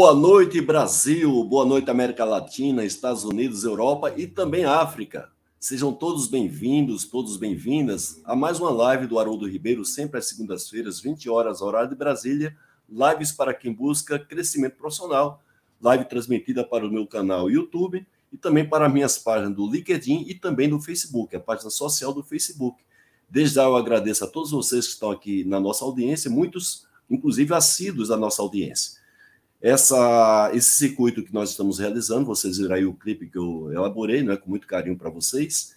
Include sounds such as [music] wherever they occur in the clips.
Boa noite, Brasil. Boa noite, América Latina, Estados Unidos, Europa e também África. Sejam todos bem-vindos, todos bem-vindas a mais uma live do Haroldo Ribeiro, sempre às segundas-feiras, 20 horas, horário de Brasília. Lives para quem busca crescimento profissional. Live transmitida para o meu canal YouTube e também para minhas páginas do LinkedIn e também do Facebook, a página social do Facebook. Desde já eu agradeço a todos vocês que estão aqui na nossa audiência, muitos, inclusive, assíduos da nossa audiência. Essa, esse circuito que nós estamos realizando, vocês viram aí o clipe que eu elaborei, né, com muito carinho para vocês.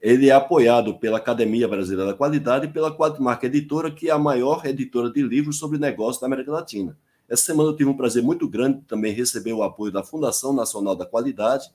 Ele é apoiado pela Academia Brasileira da Qualidade e pela Quadmarca Editora, que é a maior editora de livros sobre negócios da América Latina. Essa semana eu tive um prazer muito grande também receber o apoio da Fundação Nacional da Qualidade,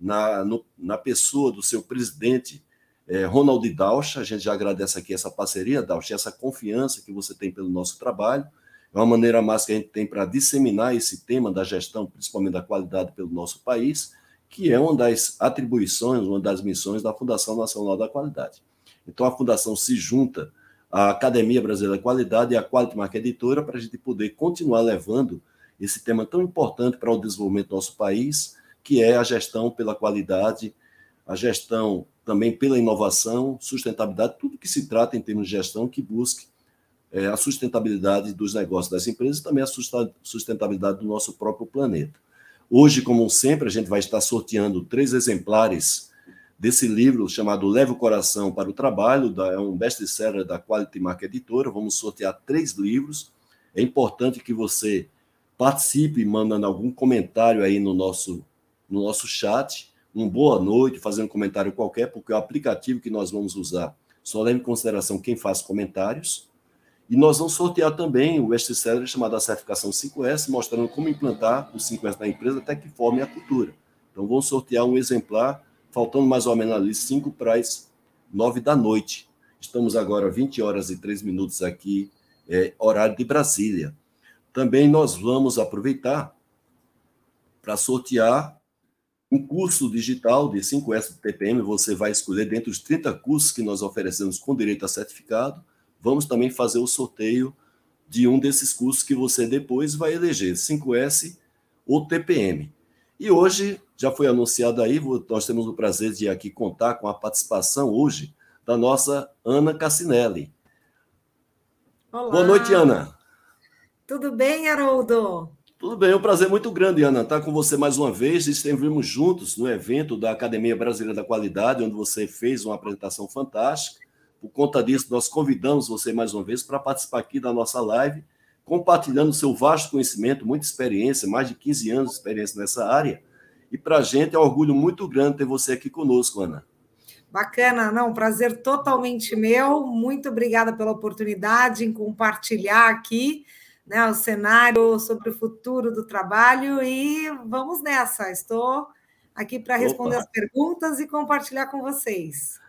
na, no, na pessoa do seu presidente, é, Ronald Daucha. A gente já agradece aqui essa parceria, Daucha, essa confiança que você tem pelo nosso trabalho. É uma maneira mais que a gente tem para disseminar esse tema da gestão, principalmente da qualidade, pelo nosso país, que é uma das atribuições, uma das missões da Fundação Nacional da Qualidade. Então, a Fundação se junta à Academia Brasileira da Qualidade e à Quality Market Editora para a gente poder continuar levando esse tema tão importante para o desenvolvimento do nosso país, que é a gestão pela qualidade, a gestão também pela inovação, sustentabilidade, tudo que se trata em termos de gestão que busque é, a sustentabilidade dos negócios das empresas e também a sustentabilidade do nosso próprio planeta. Hoje, como sempre, a gente vai estar sorteando três exemplares desse livro chamado Leve o Coração para o Trabalho, é um best-seller da Quality Market Editora. Vamos sortear três livros. É importante que você participe mandando algum comentário aí no nosso, no nosso chat. Um boa noite, fazendo um comentário qualquer, porque o aplicativo que nós vamos usar só leva em consideração quem faz comentários. E nós vamos sortear também o best-seller chamado a certificação 5S, mostrando como implantar o 5S na empresa até que forme a cultura. Então, vamos sortear um exemplar, faltando mais ou menos ali 5 para as 9 da noite. Estamos agora 20 horas e 3 minutos aqui, é, horário de Brasília. Também nós vamos aproveitar para sortear um curso digital de 5S do TPM. Você vai escolher dentre os 30 cursos que nós oferecemos com direito a certificado vamos também fazer o sorteio de um desses cursos que você depois vai eleger, 5S ou TPM. E hoje, já foi anunciado aí, nós temos o prazer de aqui contar com a participação hoje da nossa Ana Cassinelli. Olá. Boa noite, Ana. Tudo bem, Haroldo? Tudo bem, é um prazer muito grande, Ana, estar com você mais uma vez. Estivemos juntos no evento da Academia Brasileira da Qualidade, onde você fez uma apresentação fantástica. Por conta disso, nós convidamos você mais uma vez para participar aqui da nossa live, compartilhando seu vasto conhecimento, muita experiência, mais de 15 anos de experiência nessa área. E para a gente é um orgulho muito grande ter você aqui conosco, Ana. Bacana, não, prazer totalmente meu. Muito obrigada pela oportunidade em compartilhar aqui né, o cenário sobre o futuro do trabalho e vamos nessa. Estou aqui para responder Opa. as perguntas e compartilhar com vocês.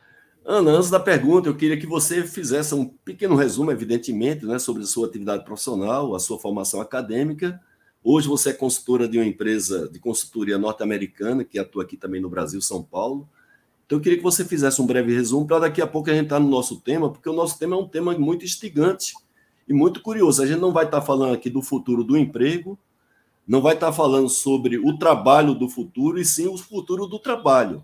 Ana, antes da pergunta, eu queria que você fizesse um pequeno resumo, evidentemente, né, sobre a sua atividade profissional, a sua formação acadêmica. Hoje você é consultora de uma empresa de consultoria norte-americana que atua aqui também no Brasil, São Paulo. Então, eu queria que você fizesse um breve resumo para daqui a pouco a gente estar no nosso tema, porque o nosso tema é um tema muito instigante e muito curioso. A gente não vai estar falando aqui do futuro do emprego, não vai estar falando sobre o trabalho do futuro, e sim o futuro do trabalho.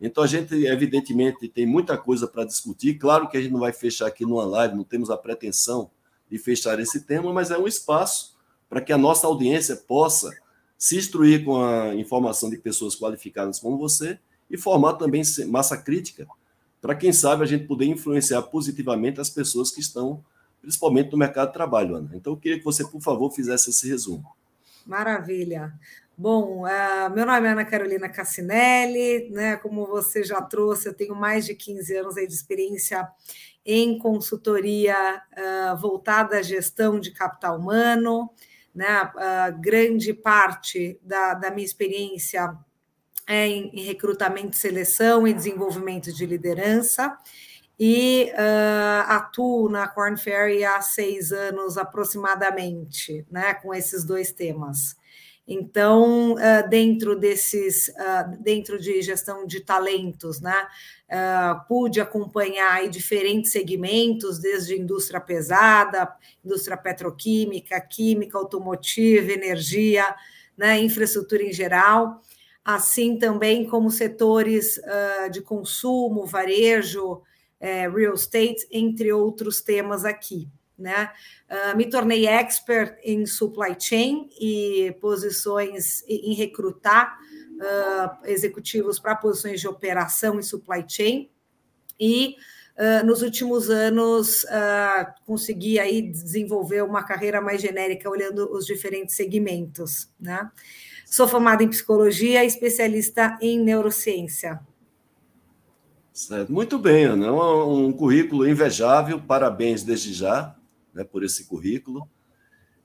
Então, a gente, evidentemente, tem muita coisa para discutir. Claro que a gente não vai fechar aqui numa live, não temos a pretensão de fechar esse tema, mas é um espaço para que a nossa audiência possa se instruir com a informação de pessoas qualificadas como você e formar também massa crítica para, quem sabe, a gente poder influenciar positivamente as pessoas que estão, principalmente no mercado de trabalho, Ana. Então, eu queria que você, por favor, fizesse esse resumo. Maravilha. Bom, uh, meu nome é Ana Carolina Cassinelli, né? Como você já trouxe, eu tenho mais de 15 anos de experiência em consultoria uh, voltada à gestão de capital humano, né? Uh, grande parte da, da minha experiência é em, em, recrutamento, seleção e desenvolvimento de liderança. E atuo na Corn Ferry há seis anos aproximadamente, né, com esses dois temas. Então, uh, dentro desses, uh, dentro de gestão de talentos, né, uh, pude acompanhar diferentes segmentos, desde indústria pesada, indústria petroquímica, química, automotiva, energia, né, infraestrutura em geral, assim também como setores de consumo, varejo, eh, real estate, entre outros temas aqui né? Uh, me tornei expert em supply chain e posições em recrutar uh, executivos para posições de operação em supply chain e uh, nos últimos anos consegui aí desenvolver uma carreira mais genérica olhando os diferentes segmentos, né? Sou formada em psicologia, especialista em neurociência. Certo. Muito bem, Ana. Um, um currículo invejável, parabéns desde já né, por esse currículo.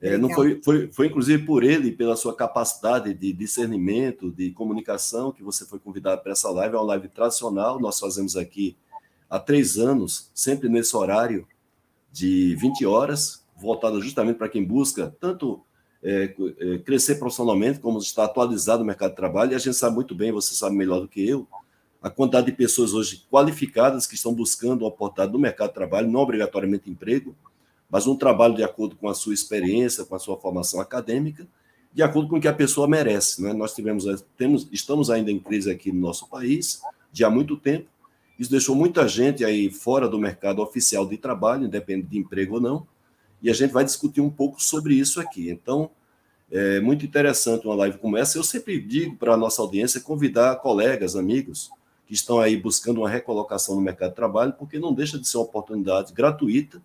É, não foi, foi, foi, inclusive, por ele, pela sua capacidade de discernimento, de comunicação, que você foi convidado para essa live. É uma live tradicional, nós fazemos aqui há três anos, sempre nesse horário de 20 horas, voltada justamente para quem busca tanto é, é, crescer profissionalmente, como estar atualizado no mercado de trabalho. E a gente sabe muito bem, você sabe melhor do que eu, a quantidade de pessoas hoje qualificadas que estão buscando uma oportunidade no mercado de trabalho, não obrigatoriamente emprego, mas um trabalho de acordo com a sua experiência, com a sua formação acadêmica, de acordo com o que a pessoa merece. Né? Nós tivemos, temos, estamos ainda em crise aqui no nosso país, de há muito tempo. Isso deixou muita gente aí fora do mercado oficial de trabalho, independente de emprego ou não, e a gente vai discutir um pouco sobre isso aqui. Então, é muito interessante uma live como essa. Eu sempre digo para a nossa audiência convidar colegas, amigos, que estão aí buscando uma recolocação no mercado de trabalho, porque não deixa de ser uma oportunidade gratuita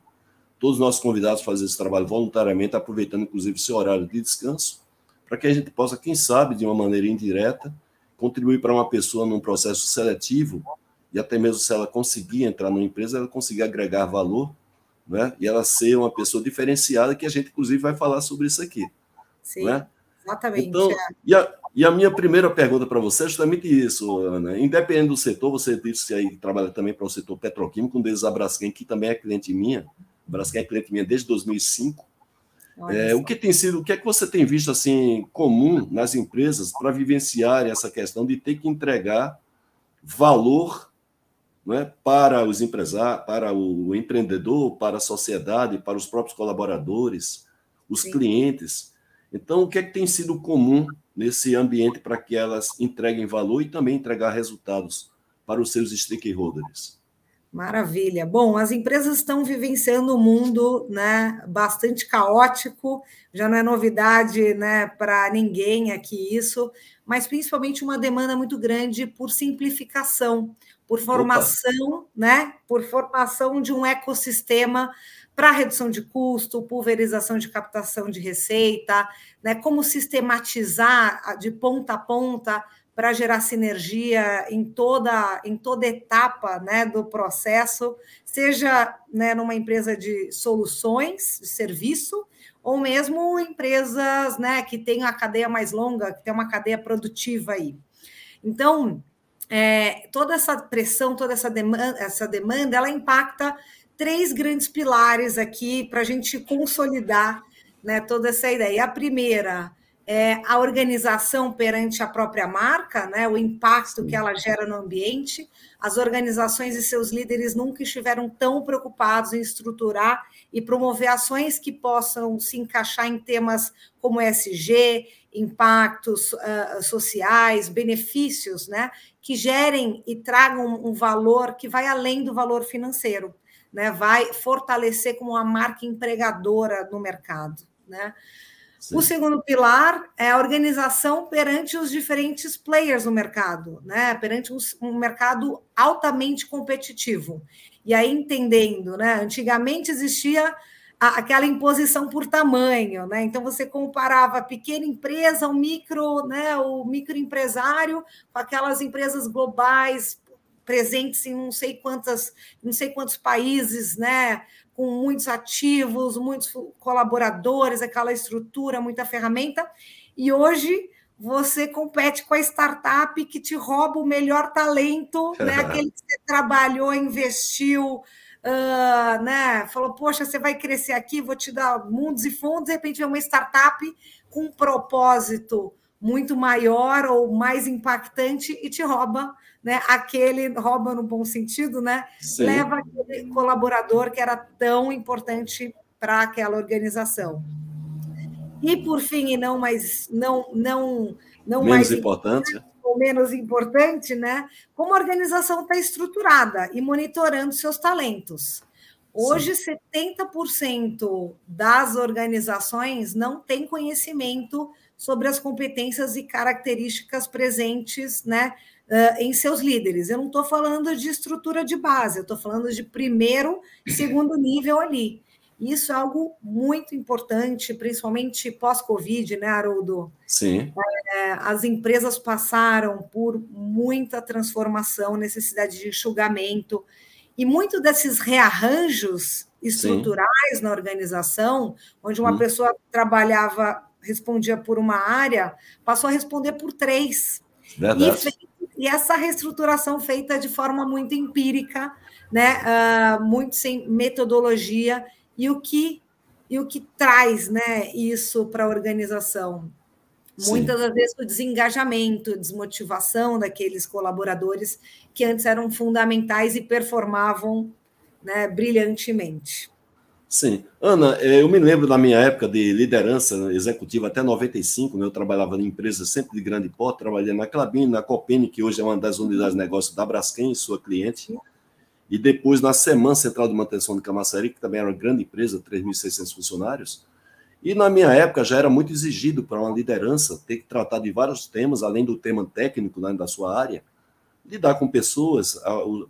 todos os nossos convidados fazem esse trabalho voluntariamente, aproveitando inclusive seu horário de descanso, para que a gente possa, quem sabe, de uma maneira indireta, contribuir para uma pessoa num processo seletivo e até mesmo se ela conseguir entrar numa empresa, ela conseguir agregar valor, né? E ela ser uma pessoa diferenciada, que a gente inclusive vai falar sobre isso aqui. Sim, né? exatamente. Então, é. e, a, e a minha primeira pergunta para você é justamente isso, Ana. Independente do setor, você disse que aí trabalha também para o setor petroquímico, um deles, a Braskem, que também é cliente minha, Braskem é cliente minha desde 2005. É, o que tem sido, o que é que você tem visto assim comum nas empresas para vivenciar essa questão de ter que entregar valor é, para os empresários, para o empreendedor, para a sociedade, para os próprios colaboradores, os Sim. clientes. Então, o que é que tem sido comum nesse ambiente para que elas entreguem valor e também entregar resultados para os seus stakeholders? Maravilha. Bom, as empresas estão vivenciando um mundo né, bastante caótico, já não é novidade né, para ninguém aqui isso, mas principalmente uma demanda muito grande por simplificação, por formação, né, por formação de um ecossistema para redução de custo, pulverização de captação de receita, né, como sistematizar de ponta a ponta para gerar sinergia em toda, em toda etapa né, do processo, seja né, numa empresa de soluções, de serviço, ou mesmo empresas né, que têm a cadeia mais longa, que tem uma cadeia produtiva aí. Então, é, toda essa pressão, toda essa demanda, essa demanda, ela impacta três grandes pilares aqui para a gente consolidar né, toda essa ideia. A primeira é, a organização perante a própria marca, né, o impacto que ela gera no ambiente. As organizações e seus líderes nunca estiveram tão preocupados em estruturar e promover ações que possam se encaixar em temas como SG, impactos uh, sociais, benefícios, né, que gerem e tragam um valor que vai além do valor financeiro, né, vai fortalecer como uma marca empregadora no mercado, né. Sim. O segundo pilar é a organização perante os diferentes players no mercado, né? perante um mercado altamente competitivo. E aí, entendendo, né? antigamente existia aquela imposição por tamanho, né? Então você comparava a pequena empresa, o micro, né, o microempresário com aquelas empresas globais presentes em não sei quantas, não sei quantos países, né? Com muitos ativos, muitos colaboradores, aquela estrutura, muita ferramenta. E hoje você compete com a startup que te rouba o melhor talento, [laughs] né? aquele que você trabalhou, investiu, uh, né? falou, poxa, você vai crescer aqui, vou te dar mundos e fundos, de repente vem uma startup com um propósito muito maior ou mais impactante e te rouba, né? Aquele rouba no bom sentido, né? Sim. Leva aquele colaborador que era tão importante para aquela organização. E por fim, e não mais não não não menos mais importante, importante ou menos importante, né? Como a organização está estruturada e monitorando seus talentos. Hoje, Sim. 70% das organizações não têm conhecimento sobre as competências e características presentes né, em seus líderes. Eu não estou falando de estrutura de base, eu estou falando de primeiro e segundo nível ali. Isso é algo muito importante, principalmente pós-Covid, né, Haroldo? Sim. É, as empresas passaram por muita transformação, necessidade de enxugamento, e muito desses rearranjos estruturais Sim. na organização, onde uma hum. pessoa trabalhava, respondia por uma área, passou a responder por três. Verdade. E, e essa reestruturação feita de forma muito empírica, né, uh, muito sem metodologia, e o que e o que traz né, isso para a organização? Sim. Muitas das vezes o desengajamento, desmotivação daqueles colaboradores que antes eram fundamentais e performavam né, brilhantemente. Sim. Ana, eh, eu me lembro da minha época de liderança executiva até 95, né? eu trabalhava em empresas sempre de grande porte, trabalhei na Clabin, na Copene, que hoje é uma das unidades de negócio da Braskem, sua cliente. E depois na Semana Central de Manutenção de Camaçari, que também era uma grande empresa, 3.600 funcionários. E na minha época já era muito exigido para uma liderança ter que tratar de vários temas, além do tema técnico né, da sua área, lidar com pessoas.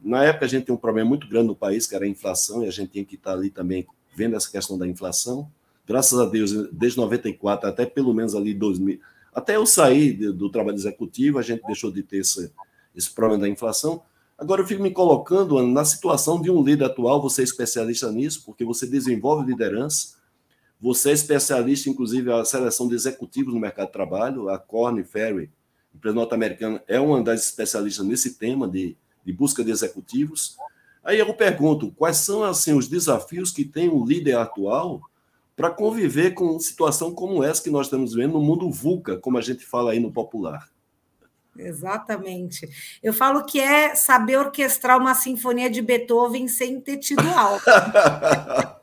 Na época a gente tem um problema muito grande no país, que era a inflação, e a gente tinha que estar ali também vendo essa questão da inflação. Graças a Deus, desde 94 até pelo menos ali 2000, até eu sair do trabalho executivo, a gente deixou de ter esse, esse problema da inflação. Agora eu fico me colocando na situação de um líder atual, você é especialista nisso, porque você desenvolve liderança, você é especialista, inclusive, a seleção de executivos no mercado de trabalho, a Corn Ferry, empresa norte-americana, é uma das especialistas nesse tema de, de busca de executivos. Aí eu pergunto, quais são assim os desafios que tem o líder atual para conviver com situação como essa que nós estamos vendo no mundo VUCA, como a gente fala aí no popular? Exatamente. Eu falo que é saber orquestrar uma sinfonia de Beethoven sem ter tido aula. [laughs]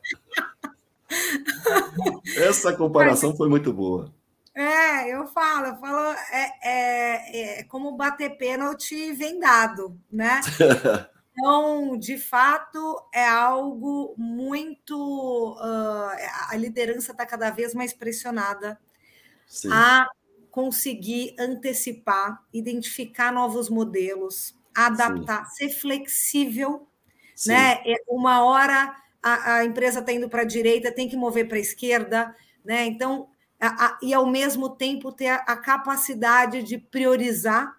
Essa comparação foi muito boa. É, eu falo, eu falo, é, é, é como bater pênalti vendado, né? [laughs] Então, de fato, é algo muito. Uh, a liderança está cada vez mais pressionada Sim. a conseguir antecipar, identificar novos modelos, adaptar, Sim. ser flexível. Sim. Né? Uma hora a, a empresa está indo para a direita, tem que mover para a esquerda. Né? Então, a, a, e ao mesmo tempo ter a, capacidade de priorizar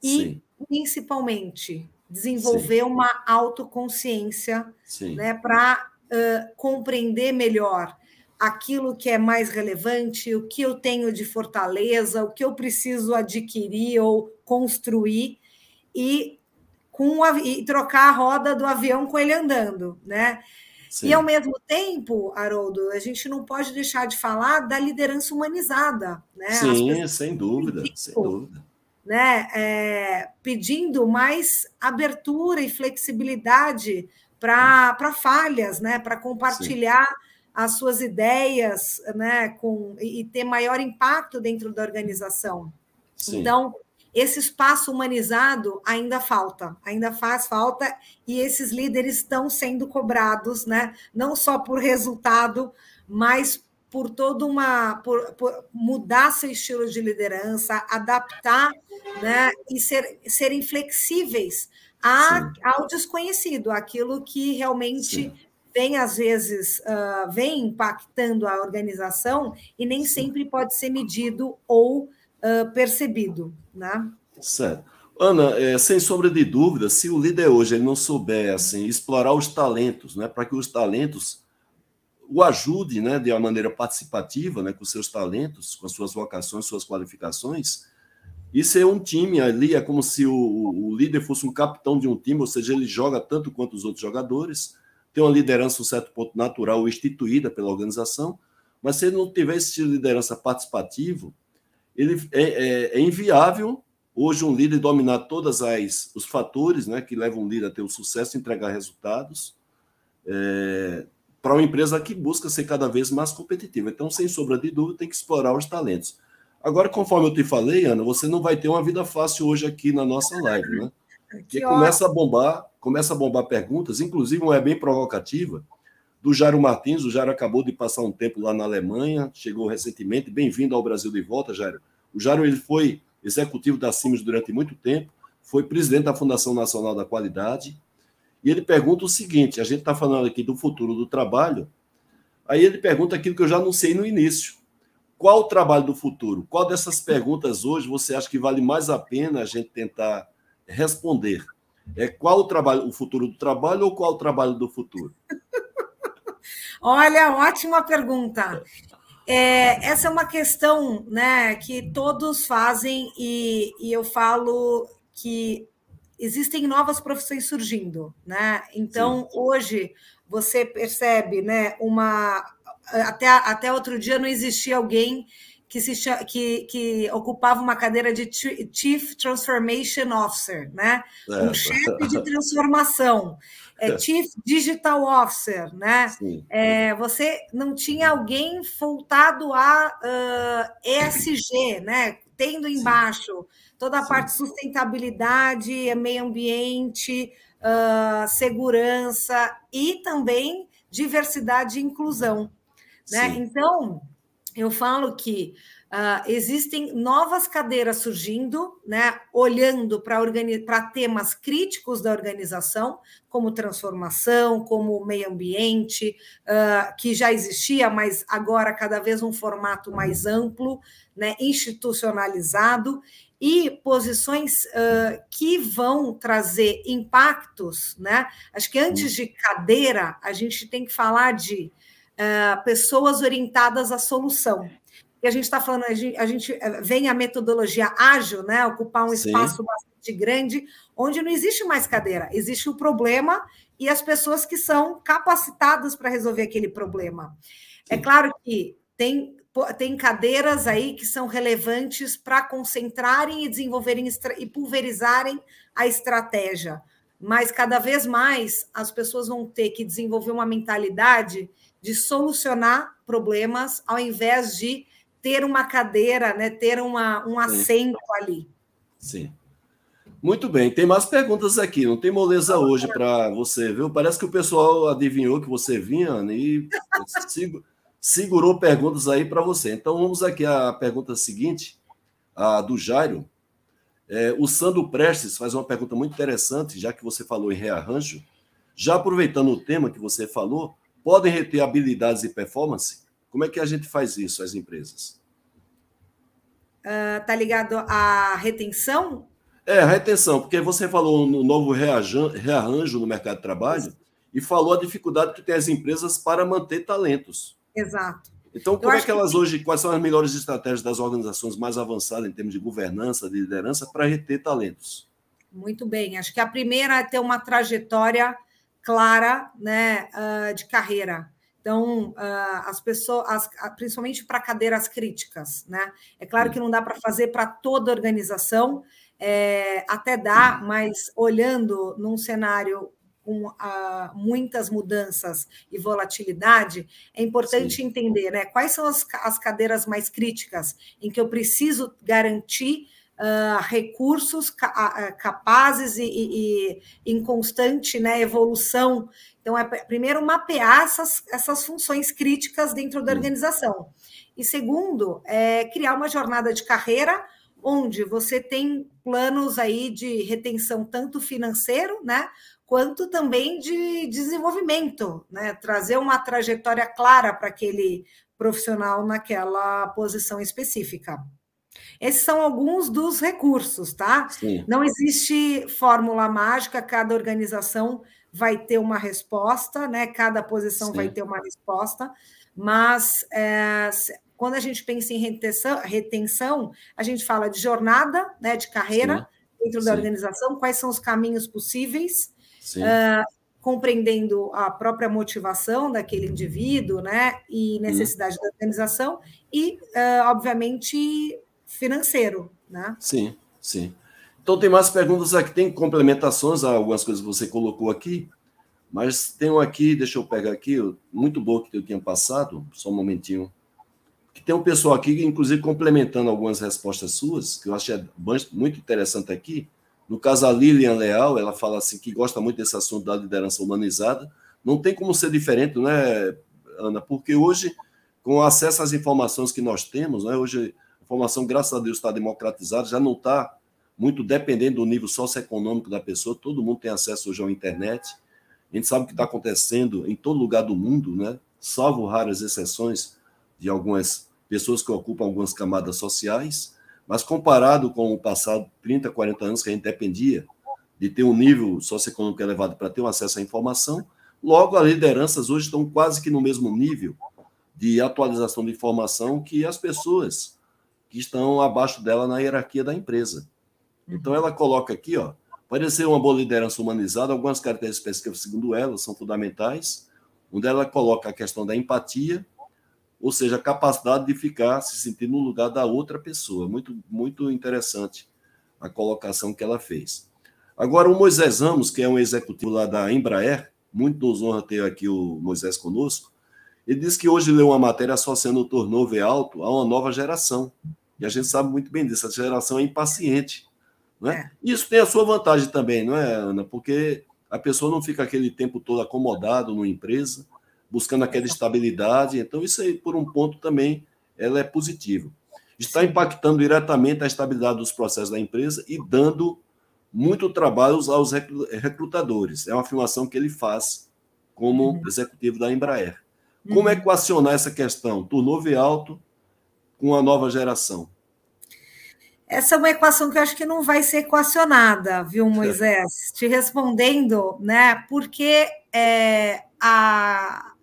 e, principalmente, desenvolver Sim. uma autoconsciência né, para uh, compreender melhor aquilo que é mais relevante, o que eu tenho de fortaleza, o que eu preciso adquirir ou construir e, com e trocar a roda do avião com ele andando, né? Sim. E ao mesmo tempo, Haroldo, a gente não pode deixar de falar da liderança humanizada, né? Sim, sem dúvida, sem dúvida. Né? É, pedindo mais abertura e flexibilidade para falhas, né? Para compartilhar Sim. as suas ideias, né? Com, e ter maior impacto dentro da organização. Sim. Então, esse espaço humanizado ainda falta, ainda faz falta, e esses líderes estão sendo cobrados, né? não só por resultado, mas por toda uma por, por, mudar seu estilo de liderança, adaptar né, e ser, serem flexíveis a, ao desconhecido, aquilo que realmente Sim. vem às vezes uh, vem impactando a organização e nem sempre pode ser medido ou uh, percebido. Né? Certo. Ana, é, sem sombra de dúvida, se o líder hoje ele não souber assim, explorar os talentos, né, para que os talentos o ajude né, de uma maneira participativa, né, com seus talentos, com as suas vocações, suas qualificações, e ser um time ali é como se o, o, líder fosse um capitão de um time, ou seja, ele joga tanto quanto os outros jogadores, tem uma liderança, um certo ponto natural, instituída pela organização, mas se ele não tiver esse estilo de liderança participativo, ele é, é, é inviável hoje um líder dominar todas as os fatores, né, que levam um líder a ter o sucesso, entregar resultados, é, para uma empresa que busca ser cada vez mais competitiva. Então, sem sombra de dúvida, tem que explorar os talentos. Agora, conforme eu te falei, Ana, você não vai ter uma vida fácil hoje aqui na nossa live, né? [laughs] Porque começa a bombar, começa a bombar perguntas, inclusive uma é bem provocativa, do Jairo Martins. O Jairo acabou de passar um tempo lá na Alemanha, chegou recentemente. Bem-vindo ao Brasil de volta, Jairo. O Jairo ele foi executivo da Siemens durante muito tempo, foi presidente da Fundação Nacional da Qualidade, e ele pergunta o seguinte: a gente está falando aqui do futuro do trabalho, aí ele pergunta aquilo que eu já anunciei no início. Qual o trabalho do futuro? Qual dessas perguntas hoje você acha que vale mais a pena a gente tentar responder? É qual o trabalho, o futuro do trabalho ou qual o trabalho do futuro? [laughs] Olha, ótima pergunta. É, essa é uma questão né, que todos fazem, e, e eu falo que existem novas profissões surgindo. Né? Então, Sim. hoje, você percebe né, uma. Até, até outro dia não existia alguém que, se, que, que ocupava uma cadeira de Chief Transformation Officer, né? É. um chefe de transformação é, [laughs] Chief Digital Officer, né? É, você não tinha alguém voltado a uh, ESG, né? Tendo embaixo Sim. Toda a Sim. parte de sustentabilidade, meio ambiente, uh, segurança e também diversidade e inclusão. Né? Então, eu falo que Uh, existem novas cadeiras surgindo, né, olhando para temas críticos da organização, como transformação, como meio ambiente, uh, que já existia, mas agora cada vez um formato mais amplo, né, institucionalizado, e posições uh, que vão trazer impactos. Né? Acho que antes de cadeira, a gente tem que falar de pessoas orientadas à solução e a gente está falando, a gente, a gente, eh, vem a metodologia ágil, né? Ocupar um Sim. espaço bastante grande, onde não existe mais cadeira, existe o problema e as pessoas que são capacitadas para resolver aquele problema. É Sim. É claro que tem, tem cadeiras aí que são relevantes para concentrarem e desenvolverem e pulverizarem a estratégia. Mas cada vez mais as pessoas vão ter que desenvolver uma mentalidade de solucionar problemas ao invés de ter uma cadeira, né, ter uma, um assento Sim. ali. Sim. Muito bem, tem mais perguntas aqui, não tem moleza hoje para você, viu? Parece que o pessoal adivinhou que você vinha e [laughs] segurou perguntas aí para você. Então vamos aqui à pergunta seguinte, a do Jairo. É, o Sandro Prestes faz uma pergunta muito interessante, já que você falou em rearranjo. Já aproveitando o tema que você falou, podem reter habilidades e performance? Como é que a gente faz isso, as empresas? Uh, tá ligado à retenção? É, a retenção, porque você falou no novo rearranjo no mercado de trabalho e falou a dificuldade que tem as empresas para manter talentos. Exato. Então, como é que elas que... hoje, quais são as melhores estratégias das organizações mais avançadas em termos de governança, de liderança, para reter talentos? Muito bem. Acho que a primeira é ter uma trajetória clara né, ah, de carreira. Então, uh, as pessoas, as, principalmente para cadeiras críticas, né? É claro que não dá para fazer para toda organização, é, até dá, mas olhando num cenário com uh, muitas mudanças e volatilidade, é importante Sim. entender né, quais são as, as cadeiras mais críticas em que eu preciso garantir Uh, recursos ca capazes e, e, e, em constante né, evolução então, é primeiro mapear essas, essas funções críticas dentro da organização. E segundo, é criar uma jornada de carreira onde você tem planos aí de retenção tanto financeiro, né, quanto também de desenvolvimento, né, trazer uma trajetória clara para aquele profissional naquela posição específica. Esses são alguns dos recursos, tá? Sim. Não existe fórmula mágica, cada organização vai ter uma resposta, né? Cada posição Sim. vai ter uma resposta, mas é, quando a gente pensa em retenção, retenção, a gente fala de jornada, né? De carreira Sim. dentro da organização, quais são os caminhos possíveis, uh, compreendendo a própria motivação daquele indivíduo, né, e necessidade uhum. da organização, e, uh, obviamente, financeiro, né? Sim, sim. Então, tem mais perguntas aqui, tem complementações a algumas coisas que você colocou aqui, mas tem um aqui, deixa eu pegar aqui, muito bom que eu tinha passado, só um momentinho. Que tem um pessoal aqui, inclusive, complementando algumas respostas suas, que eu achei muito interessante aqui. No caso, a Lilian Leal, ela fala assim que gosta muito desse assunto da liderança humanizada. Não tem como ser diferente, né, Ana? Porque hoje, com acesso às informações que nós temos, né, hoje a informação, graças a Deus, está democratizada, já não está muito dependendo do nível socioeconômico da pessoa, todo mundo tem acesso hoje à internet. A gente sabe o que está acontecendo em todo lugar do mundo, né? salvo raras exceções de algumas pessoas que ocupam algumas camadas sociais. Mas comparado com o passado, 30, 40 anos, que a gente dependia de ter um nível socioeconômico elevado para ter um acesso à informação, logo as lideranças hoje estão quase que no mesmo nível de atualização de informação que as pessoas que estão abaixo dela na hierarquia da empresa. Então ela coloca aqui, ó, pode ser uma boa liderança humanizada, algumas características segundo ela, são fundamentais, onde ela coloca a questão da empatia, ou seja, a capacidade de ficar, se sentir no lugar da outra pessoa. Muito, muito interessante a colocação que ela fez. Agora, o Moisés Ramos, que é um executivo lá da Embraer, muito nos honra ter aqui o Moisés conosco, ele disse que hoje leu uma matéria associando o turnover alto a uma nova geração. E a gente sabe muito bem disso, essa geração é impaciente. Não é? é. Isso tem a sua vantagem também, não é, Ana? Porque a pessoa não fica aquele tempo todo acomodado numa empresa, buscando aquela estabilidade. Então, isso aí, por um ponto, também ela é positivo. Está impactando diretamente a estabilidade dos processos da empresa e dando muito trabalho aos recrutadores. É uma afirmação que ele faz como uhum. executivo da Embraer. Como uhum. equacionar essa questão? Turnover alto com a nova geração. Essa é uma equação que eu acho que não vai ser equacionada, viu, Moisés? Te respondendo, né? Porque é, a,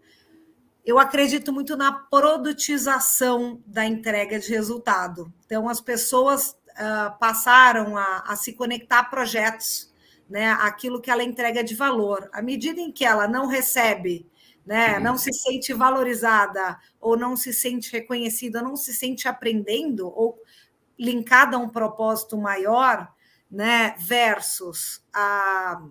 eu acredito muito na produtização da entrega de resultado. Então, as pessoas uh, passaram a, a, se conectar a projetos, né? Aquilo que ela entrega de valor. À medida em que ela não recebe, né? Uhum. Não se sente valorizada ou não se sente reconhecida, não se sente aprendendo ou linkada a um propósito maior, né? Versus a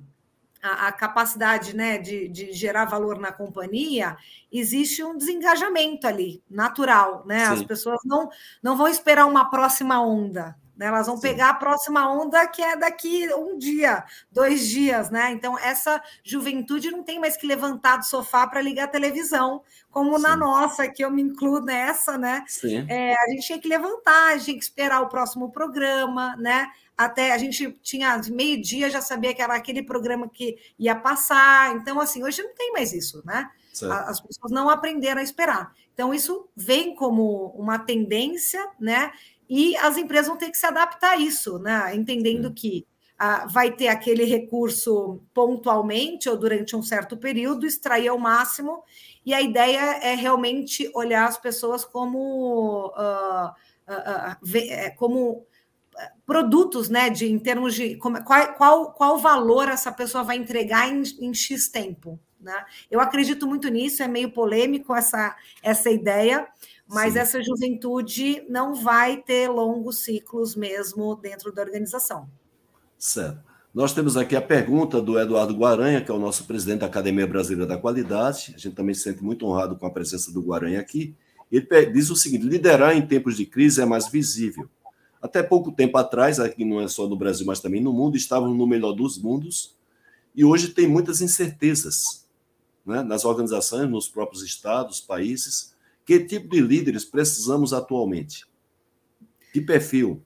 a, a capacidade né, de, de, gerar valor na companhia, existe um desengajamento ali, natural. Né? As pessoas não, não vão esperar uma próxima onda. Né? Elas vão Sim. pegar a próxima onda que é daqui um dia, dois dias. Né? Então, essa juventude não tem mais que levantar do sofá para ligar a televisão, como Sim. na nossa, que eu me incluo nessa, né? É, a gente tinha que levantar, a gente tinha que esperar o próximo programa, né? Até a gente tinha meio-dia, já sabia que era aquele programa que ia passar. Então, assim, hoje não tem mais isso, né? Certo. As pessoas não aprenderam a esperar. Então, isso vem como uma tendência, né? E as empresas vão ter que se adaptar a isso, né? Entendendo que ah, vai ter aquele recurso pontualmente ou durante um certo período, extrair ao máximo, e a ideia é realmente olhar as pessoas como. Uh, uh, uh, como produtos, né? De, em termos de como, qual, qual, qual valor essa pessoa vai entregar em, em X tempo. Né? Eu acredito muito nisso, é meio polêmico essa, essa ideia, mas Sim. essa juventude não vai ter longos ciclos mesmo dentro da organização. Certo. Nós temos aqui a pergunta do Eduardo Guaranha, que é o nosso presidente da Academia Brasileira da Qualidade. A gente também se sente muito honrado com a presença do Guaranha aqui. Ele diz o seguinte: liderar em tempos de crise é mais visível até pouco tempo atrás, aqui não é só no Brasil, mas também no mundo, estavam no melhor dos mundos, e hoje tem muitas incertezas né, nas organizações, nos próprios estados, países. Que tipo de líderes precisamos atualmente? Que perfil?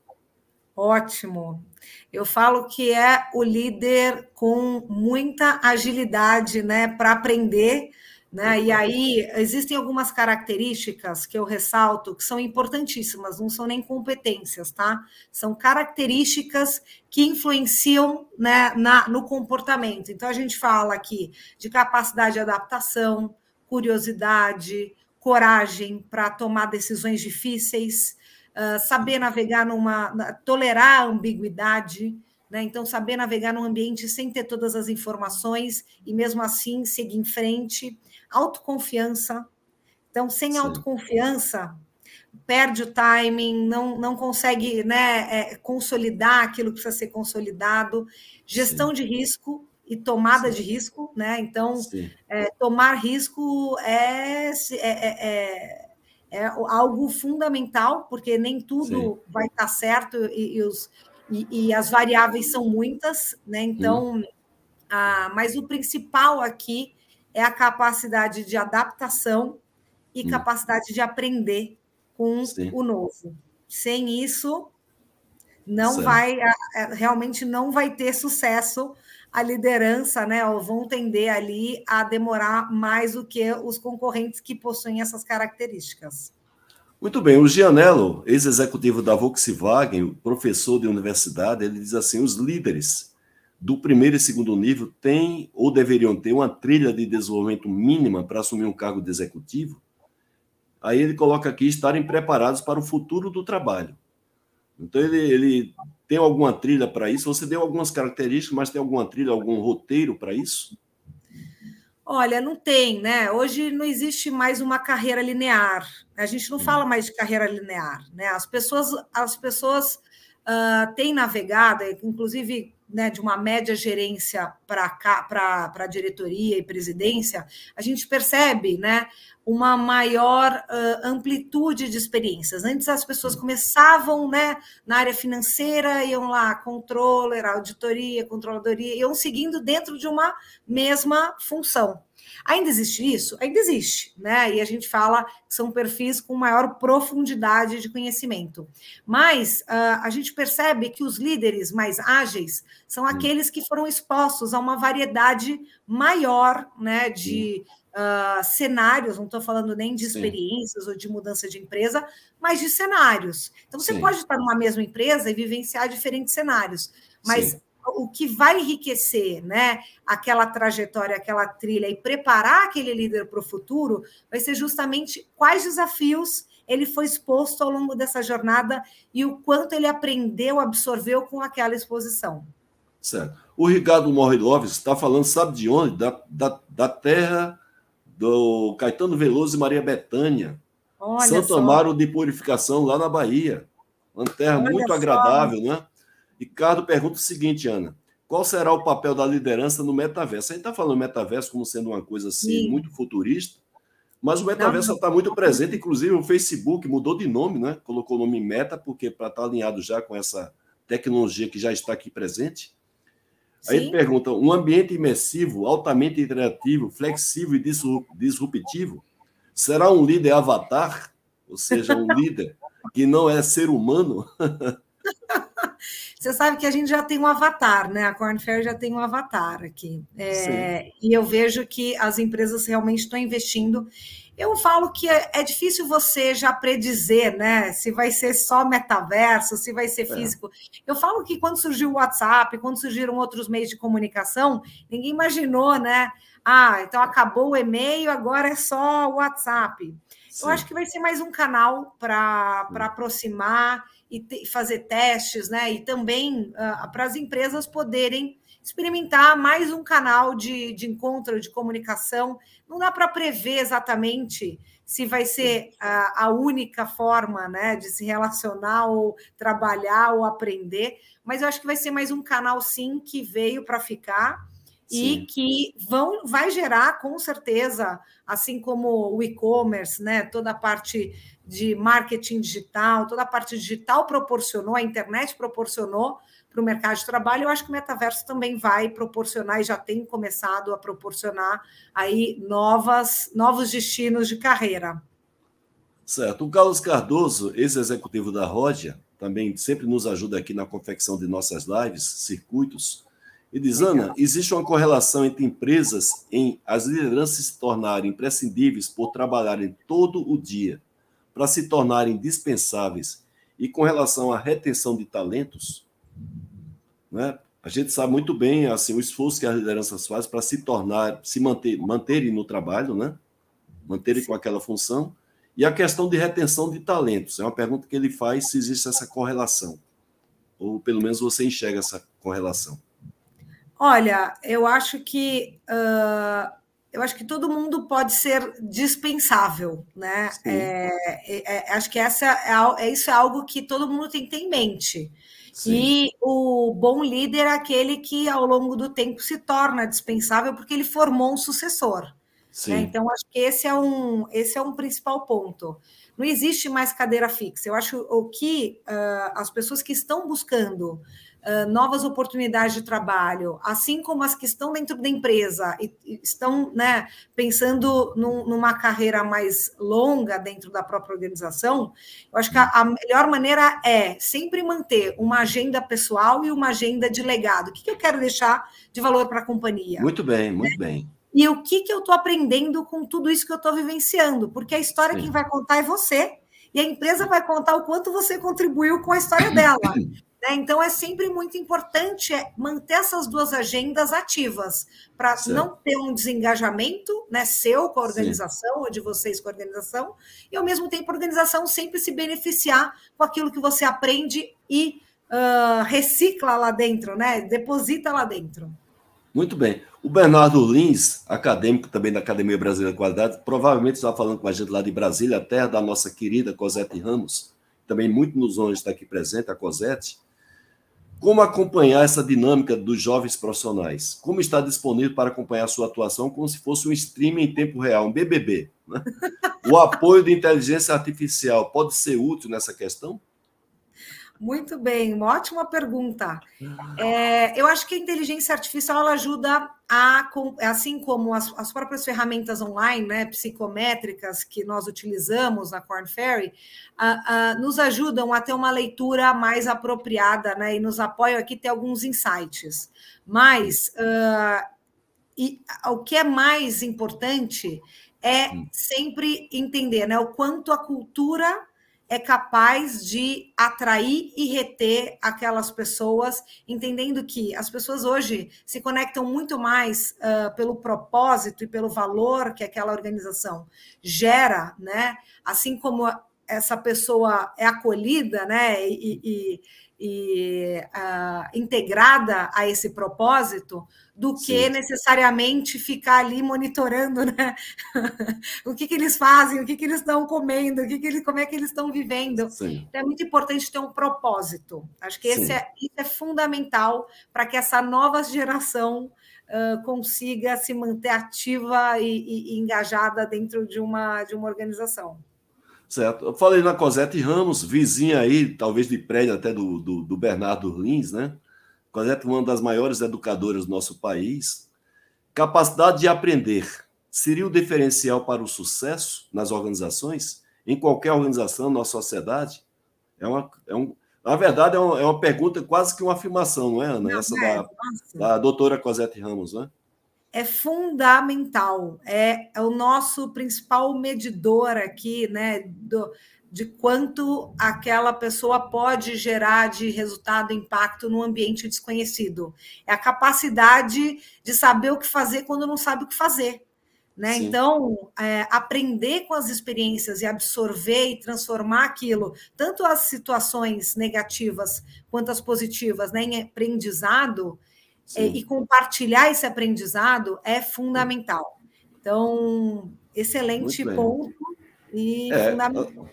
Ótimo. Eu falo que é o líder com muita agilidade né, para aprender né? E aí existem algumas características que eu ressalto que são importantíssimas, não são nem competências, tá? São características que influenciam né, na, no comportamento. Então a gente fala aqui de capacidade de adaptação, curiosidade, coragem para tomar decisões difíceis, uh, saber navegar numa. tolerar a ambiguidade. né? Então, saber navegar num ambiente sem ter todas as informações e mesmo assim seguir em frente. Autoconfiança. Então, sem Sim. autoconfiança, perde o timing, não, não consegue né, é, consolidar aquilo que precisa ser consolidado. Gestão Sim. de risco e tomada Sim. de risco, né? Então, é, tomar risco é, é, é, é, é algo fundamental, porque nem tudo vai estar certo e, e os, e, e as variáveis são muitas, né? Então, hum. a, mas o principal aqui é a capacidade de adaptação e hum. capacidade de aprender com Sim. o novo. Sem isso, não certo. vai, realmente não vai ter sucesso a liderança, né? Ou vão tender ali a demorar mais do que os concorrentes que possuem essas características. Muito bem, o Gianello, ex-executivo da Volkswagen, professor de universidade, ele diz assim: os líderes do primeiro e segundo nível têm ou deveriam ter uma trilha de desenvolvimento mínima para assumir um cargo de executivo? Aí ele coloca aqui estarem preparados para o futuro do trabalho. Então ele, ele tem alguma trilha para isso? Você deu algumas características, mas tem alguma trilha, algum roteiro para isso? Olha, não tem, né? Hoje não existe mais uma carreira linear. A gente não fala mais de carreira linear, né? As pessoas, as pessoas uh, têm navegado, inclusive né, de uma média gerência para a diretoria e presidência, a gente percebe né, uma maior uh, amplitude de experiências. Antes as pessoas começavam né, na área financeira, iam lá, controller, auditoria, controladoria, iam seguindo dentro de uma mesma função. Ainda existe isso? Ainda existe, né? E a gente fala que são perfis com maior profundidade de conhecimento. Mas uh, a gente percebe que os líderes mais ágeis são aqueles que foram expostos a uma variedade maior né, de. Uh, cenários, não estou falando nem de experiências Sim. ou de mudança de empresa, mas de cenários. Então, você Sim. pode estar numa mesma empresa e vivenciar diferentes cenários, mas Sim o que vai enriquecer né, aquela trajetória, aquela trilha e preparar aquele líder para o futuro vai ser justamente quais desafios ele foi exposto ao longo dessa jornada e o quanto ele aprendeu, absorveu com aquela exposição. Certo. O Ricardo Morriloves está falando, sabe de onde? Da, da, da terra do Caetano Veloso e Maria Bethânia. Olha Santo só. Amaro de Purificação, lá na Bahia. Uma terra Olha muito só. agradável, né? Ricardo pergunta o seguinte, Ana: qual será o papel da liderança no metaverso? A gente está falando metaverso como sendo uma coisa assim Sim. muito futurista, mas o metaverso está muito presente, inclusive o Facebook mudou de nome, né? Colocou o nome Meta, porque para estar tá alinhado já com essa tecnologia que já está aqui presente. Aí ele pergunta: um ambiente imersivo, altamente interativo, flexível e disruptivo, será um líder avatar? Ou seja, um [laughs] líder que não é ser humano? [laughs] Você sabe que a gente já tem um avatar, né? A Corn Fair já tem um avatar aqui. É, e eu vejo que as empresas realmente estão investindo. Eu falo que é, é, difícil você já predizer, né? Se vai ser só metaverso, se vai ser é. físico. É. Eu falo que quando surgiu o WhatsApp, quando surgiram outros meios de comunicação, ninguém imaginou, né? Ah, então acabou o e-mail, agora é só o WhatsApp. Sim. Eu acho que vai ser mais um canal para aproximar e fazer testes, né? E também uh, para as empresas poderem experimentar mais um canal de, de encontro, de comunicação. Não dá para prever exatamente se vai ser a, a, única forma né, de se relacionar ou trabalhar ou aprender, mas eu acho que vai ser mais um canal, sim, que veio para ficar e que vão, vai gerar, com certeza, assim como o e-commerce, né, toda a parte de marketing digital, toda a parte digital proporcionou, a internet proporcionou para o mercado de trabalho, eu acho que o metaverso também vai proporcionar e já tem começado a proporcionar aí novas, novos destinos de carreira. Certo. O Carlos Cardoso, ex-executivo da Rodia, também sempre nos ajuda aqui na confecção de nossas lives, circuitos. E diz, Ana, existe uma correlação entre empresas em as lideranças se tornarem imprescindíveis por trabalharem todo o dia para se tornarem dispensáveis e com relação à retenção de talentos, né? A gente sabe muito bem assim o esforço que as lideranças fazem para se tornar, se manter, manterem no trabalho, né? Manterem com aquela função. E a questão de retenção de talentos é uma pergunta que ele faz se existe essa correlação ou pelo menos você enxerga essa com relação? Olha, eu acho que uh, eu acho que todo mundo pode ser dispensável, né? É, é, é, acho que essa é, é, isso é algo que todo mundo tem que ter em mente. Sim. E o bom líder é aquele que, ao longo do tempo, se torna dispensável porque ele formou um sucessor. Né? Então, acho que esse é, um, esse é um principal ponto. Não existe mais cadeira fixa. Eu acho o que uh, as pessoas que estão buscando uh, novas oportunidades de trabalho, assim como as que estão dentro da empresa e, e estão né, pensando num, numa carreira mais longa dentro da própria organização, eu acho que a, a, melhor maneira é sempre manter uma agenda pessoal e uma agenda de legado. O que, que eu quero deixar de valor para a companhia? Muito bem, muito bem. E o que, que eu estou aprendendo com tudo isso que eu estou vivenciando? Porque a história Sim. quem vai contar é você, e a empresa vai contar o quanto você contribuiu com a história dela. [clears throat] Né? Então, é sempre muito importante é, manter essas duas agendas ativas, para não ter um desengajamento né, seu com a organização, Sim. ou de vocês com a organização, e ao mesmo tempo a organização sempre se beneficiar com aquilo que você aprende e uh, recicla lá dentro, né? deposita lá dentro. Muito bem. O Bernardo Lins, acadêmico também da Academia Brasileira de Qualidade, provavelmente está falando com a gente lá de Brasília, terra da nossa querida Cosete Ramos, também muito nos honra estar aqui presente, a Cosete. Como acompanhar essa dinâmica dos jovens profissionais? Como está disponível para acompanhar a sua atuação como se fosse um streaming em tempo real, um BBB? Né? O apoio de inteligência artificial pode ser útil nessa questão? Muito bem, uma ótima pergunta. É, eu acho que a inteligência artificial ela ajuda a, assim como as, as, próprias ferramentas online, né, psicométricas que nós utilizamos na Corn Ferry, nos ajudam a ter uma leitura mais apropriada, né, e nos apoiam aqui ter alguns insights. Mas uh, e, o que é mais importante é hum. sempre entender, né, o quanto a cultura é capaz de atrair e reter aquelas pessoas, entendendo que as pessoas hoje se conectam muito mais uh, pelo propósito e pelo valor que aquela organização gera, né? Assim como essa pessoa é acolhida, né? E, e, e uh, integrada a esse propósito, do Sim. que necessariamente ficar ali monitorando né? [laughs] o que, que eles fazem, o que, que eles estão comendo, o que que eles, como é que eles estão vivendo. Sim. Então, é muito importante ter um propósito. Acho que esse é, isso é fundamental para que essa nova geração uh, consiga se manter ativa e, e, e, engajada dentro de uma, de uma organização. Certo. Eu falei na Cosete Ramos, vizinha aí, talvez de prédio até do, do, do Bernardo Lins, né? Cosette, uma das maiores educadoras do nosso país, capacidade de aprender seria o diferencial para o sucesso nas organizações, em qualquer organização, na sociedade? É uma, é um, na verdade, é uma, é uma pergunta quase que uma afirmação, não é, Ana? Não, Essa é, da, da doutora Cosette Ramos, né? É fundamental, é, é o nosso principal medidor aqui, né? Do, de quanto aquela pessoa pode gerar de resultado, impacto no ambiente desconhecido. É a capacidade de saber o que fazer quando não sabe o que fazer. Né? Então, é, aprender com as experiências e absorver e transformar aquilo, tanto as situações negativas quanto as positivas, né, em aprendizado, é, e compartilhar esse aprendizado é fundamental. Então, excelente ponto e é, fundamental.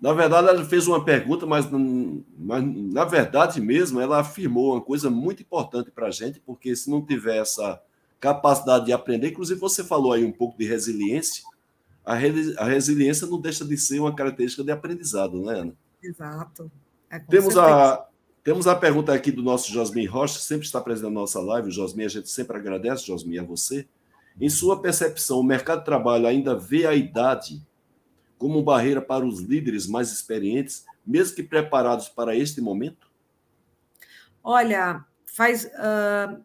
Na verdade, ela fez uma pergunta, mas, mas na verdade mesmo, ela afirmou uma coisa muito importante para a gente, porque se não tiver essa capacidade de aprender, inclusive você falou aí um pouco de resiliência, a, a resiliência não deixa de ser uma característica de aprendizado, né, Ana? Exato. É, temos, a, temos a pergunta aqui do nosso Josmin Rocha, que sempre está presente na nossa live. O Josmin, a gente sempre agradece, Josmin, a você. Em sua percepção, o mercado de trabalho ainda vê a idade como barreira para os líderes mais experientes, mesmo que preparados para este momento? Olha, faz. Uh,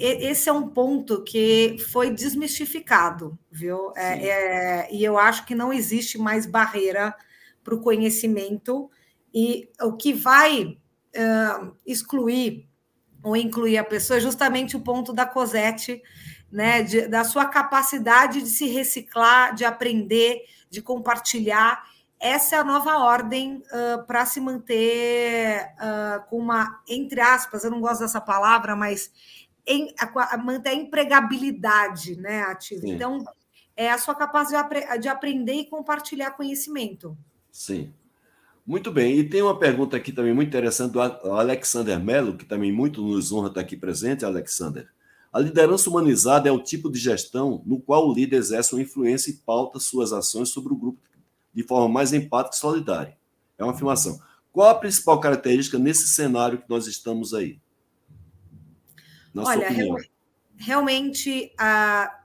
esse é um ponto que foi desmistificado, viu? É, é, e eu acho que não existe mais barreira para o conhecimento, e o que vai uh, excluir ou incluir a pessoa é justamente o ponto da Cosette, né? De, da sua capacidade de se reciclar, de aprender, de compartilhar essa é a nova ordem uh, para se manter uh, com uma, entre aspas, eu não gosto dessa palavra, mas em, a, a manter a empregabilidade né, ativa. Sim. Então, é a sua capacidade de aprender e compartilhar conhecimento. Sim. Muito bem. E tem uma pergunta aqui também muito interessante do Alexander Mello, que também muito nos honra estar aqui presente, Alexander. A liderança humanizada é o tipo de gestão no qual o líder exerce uma influência e pauta suas ações sobre o grupo de forma mais empática e solidária. É uma afirmação. Qual a principal característica nesse cenário que nós estamos aí? Na Olha, realmente, a,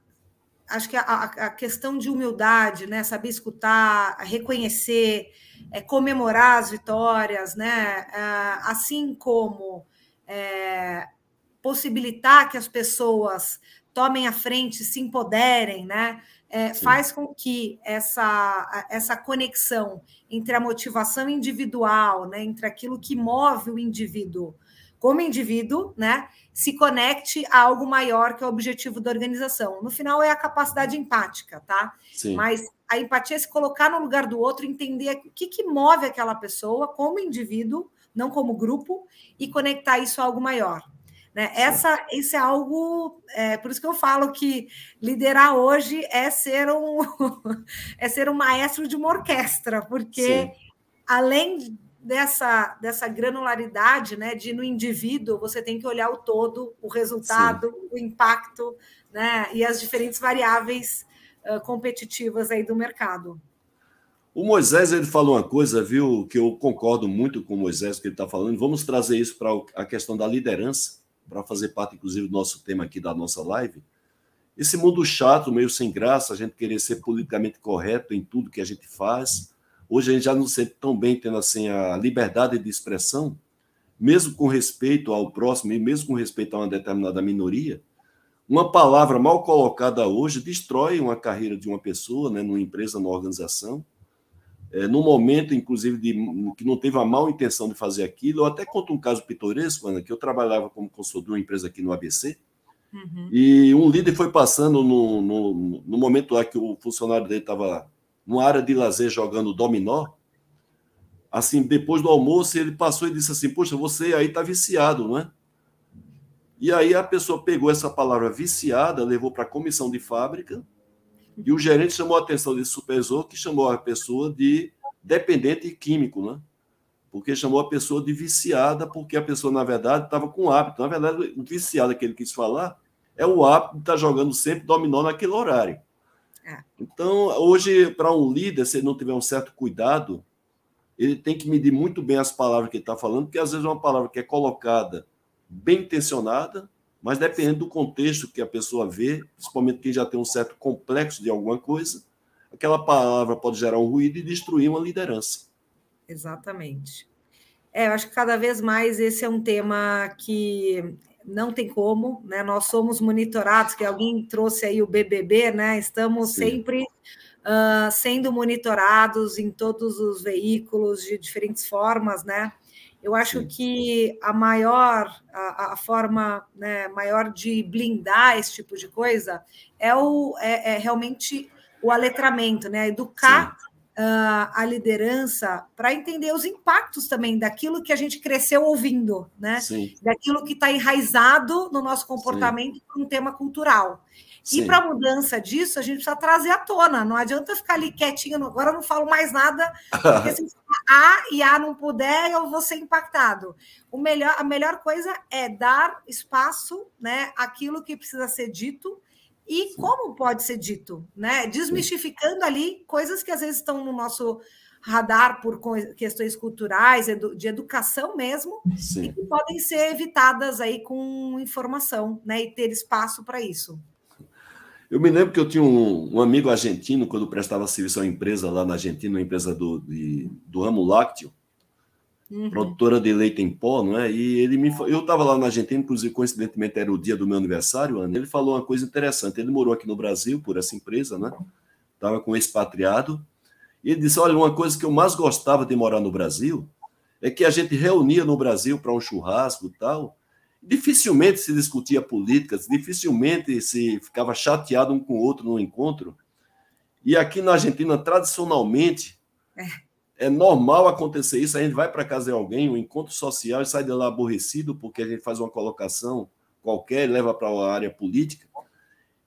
acho que a, a, questão de humildade, né, saber escutar, reconhecer, é, comemorar as vitórias, né, é, assim como é, possibilitar que as pessoas tomem a frente, se empoderem, né, é, faz com que essa, essa conexão entre a motivação individual, né, entre aquilo que move o indivíduo como indivíduo, né, se conecte a algo maior que é o objetivo da organização. No final é a capacidade empática, tá? Sim. Mas a empatia é se colocar no lugar do outro, entender o que, que move aquela pessoa como indivíduo, não como grupo, e conectar isso a algo maior. Né? Essa, isso é algo, é, por isso que eu falo que liderar hoje é ser um [laughs] é ser um maestro de uma orquestra, porque Sim. além dessa, dessa granularidade, né, de no indivíduo você tem que olhar o todo, o resultado, Sim. o impacto, né, e as diferentes variáveis competitivas aí do mercado. O Moisés ele falou uma coisa, viu, que eu concordo muito com o Moisés que ele está falando. Vamos trazer isso para a questão da liderança para fazer parte, inclusive, do nosso tema aqui da nossa live. Esse mundo chato, meio sem graça, a gente querer ser politicamente correto em tudo que a gente faz. Hoje a gente já não se sente tão bem tendo assim a liberdade de expressão, mesmo com respeito ao próximo e mesmo com respeito a uma determinada minoria. Uma palavra mal colocada hoje destrói uma carreira de uma pessoa, né, numa empresa, numa organização é, no momento, inclusive, de, que não teve a mal intenção de fazer aquilo. Eu até conto um caso pitoresco, Ana, que eu trabalhava como consultor de uma empresa aqui no ABC, uhum. e um líder foi passando no, no, no, momento lá que o funcionário dele estava numa área de lazer jogando dominó. Assim, depois do almoço, ele passou e disse assim: Poxa, você aí está viciado, não é? E aí a pessoa pegou essa palavra viciada, levou para a comissão de fábrica e o gerente chamou a atenção desse supervisor, que chamou a pessoa de dependente químico, né? Porque chamou a pessoa de viciada, porque a pessoa, na verdade, estava com hábito. Na verdade, o viciado que ele quis falar é o hábito de estar tá jogando sempre dominó naquele horário. É. Então, hoje, para um líder, se ele não tiver um certo cuidado, ele tem que medir muito bem as palavras que ele está falando, porque às vezes uma palavra que é colocada bem intencionada, mas dependendo do contexto que a pessoa vê, principalmente quem já tem um certo complexo de alguma coisa, aquela palavra pode gerar um ruído e destruir uma liderança. Exatamente. É, eu acho que cada vez mais esse é um tema que não tem como, né? Nós somos monitorados, que alguém trouxe aí o BBB, né? Estamos Sim. sempre uh, sendo monitorados em todos os veículos de diferentes formas, né? Eu acho Sim. que a maior, a, a forma né, maior de blindar esse tipo de coisa é, o, é, é realmente o aletramento, né? Educar uh, a liderança para entender os impactos também daquilo que a gente cresceu ouvindo, né? Sim. Daquilo que está enraizado no nosso comportamento para um tema cultural. Sim. E para mudança disso, a gente precisa trazer à tona. Não adianta ficar ali quietinho, agora eu não falo mais nada, porque [laughs] se A e A não puder, eu vou ser impactado. O melhor, a melhor coisa é dar espaço né, àquilo que precisa ser dito e Sim. como pode ser dito, né? Desmistificando Sim. ali coisas que às vezes estão no nosso radar por questões culturais, de educação mesmo, Sim. e que podem ser evitadas aí com informação, né? E ter espaço para isso. Eu me lembro que eu tinha um, um, amigo argentino, quando prestava serviço a uma empresa lá na Argentina, uma empresa do, de, do ramo lácteo, uhum. produtora de leite em pó, não é? E ele me eu estava lá na Argentina, inclusive, coincidentemente, era o dia do meu aniversário, Ana. Ele falou uma coisa interessante. Ele morou aqui no Brasil por essa empresa, né? Estava com um expatriado. E ele disse: Olha, uma coisa que eu mais gostava de morar no Brasil é que a gente reunia no Brasil para um churrasco e tal dificilmente se discutia política, dificilmente se ficava chateado um com o outro no encontro. E aqui na Argentina, tradicionalmente, É. é normal acontecer isso. A gente vai para casa de alguém, um encontro social, e sai de lá aborrecido porque a gente faz uma colocação qualquer, leva para a área política.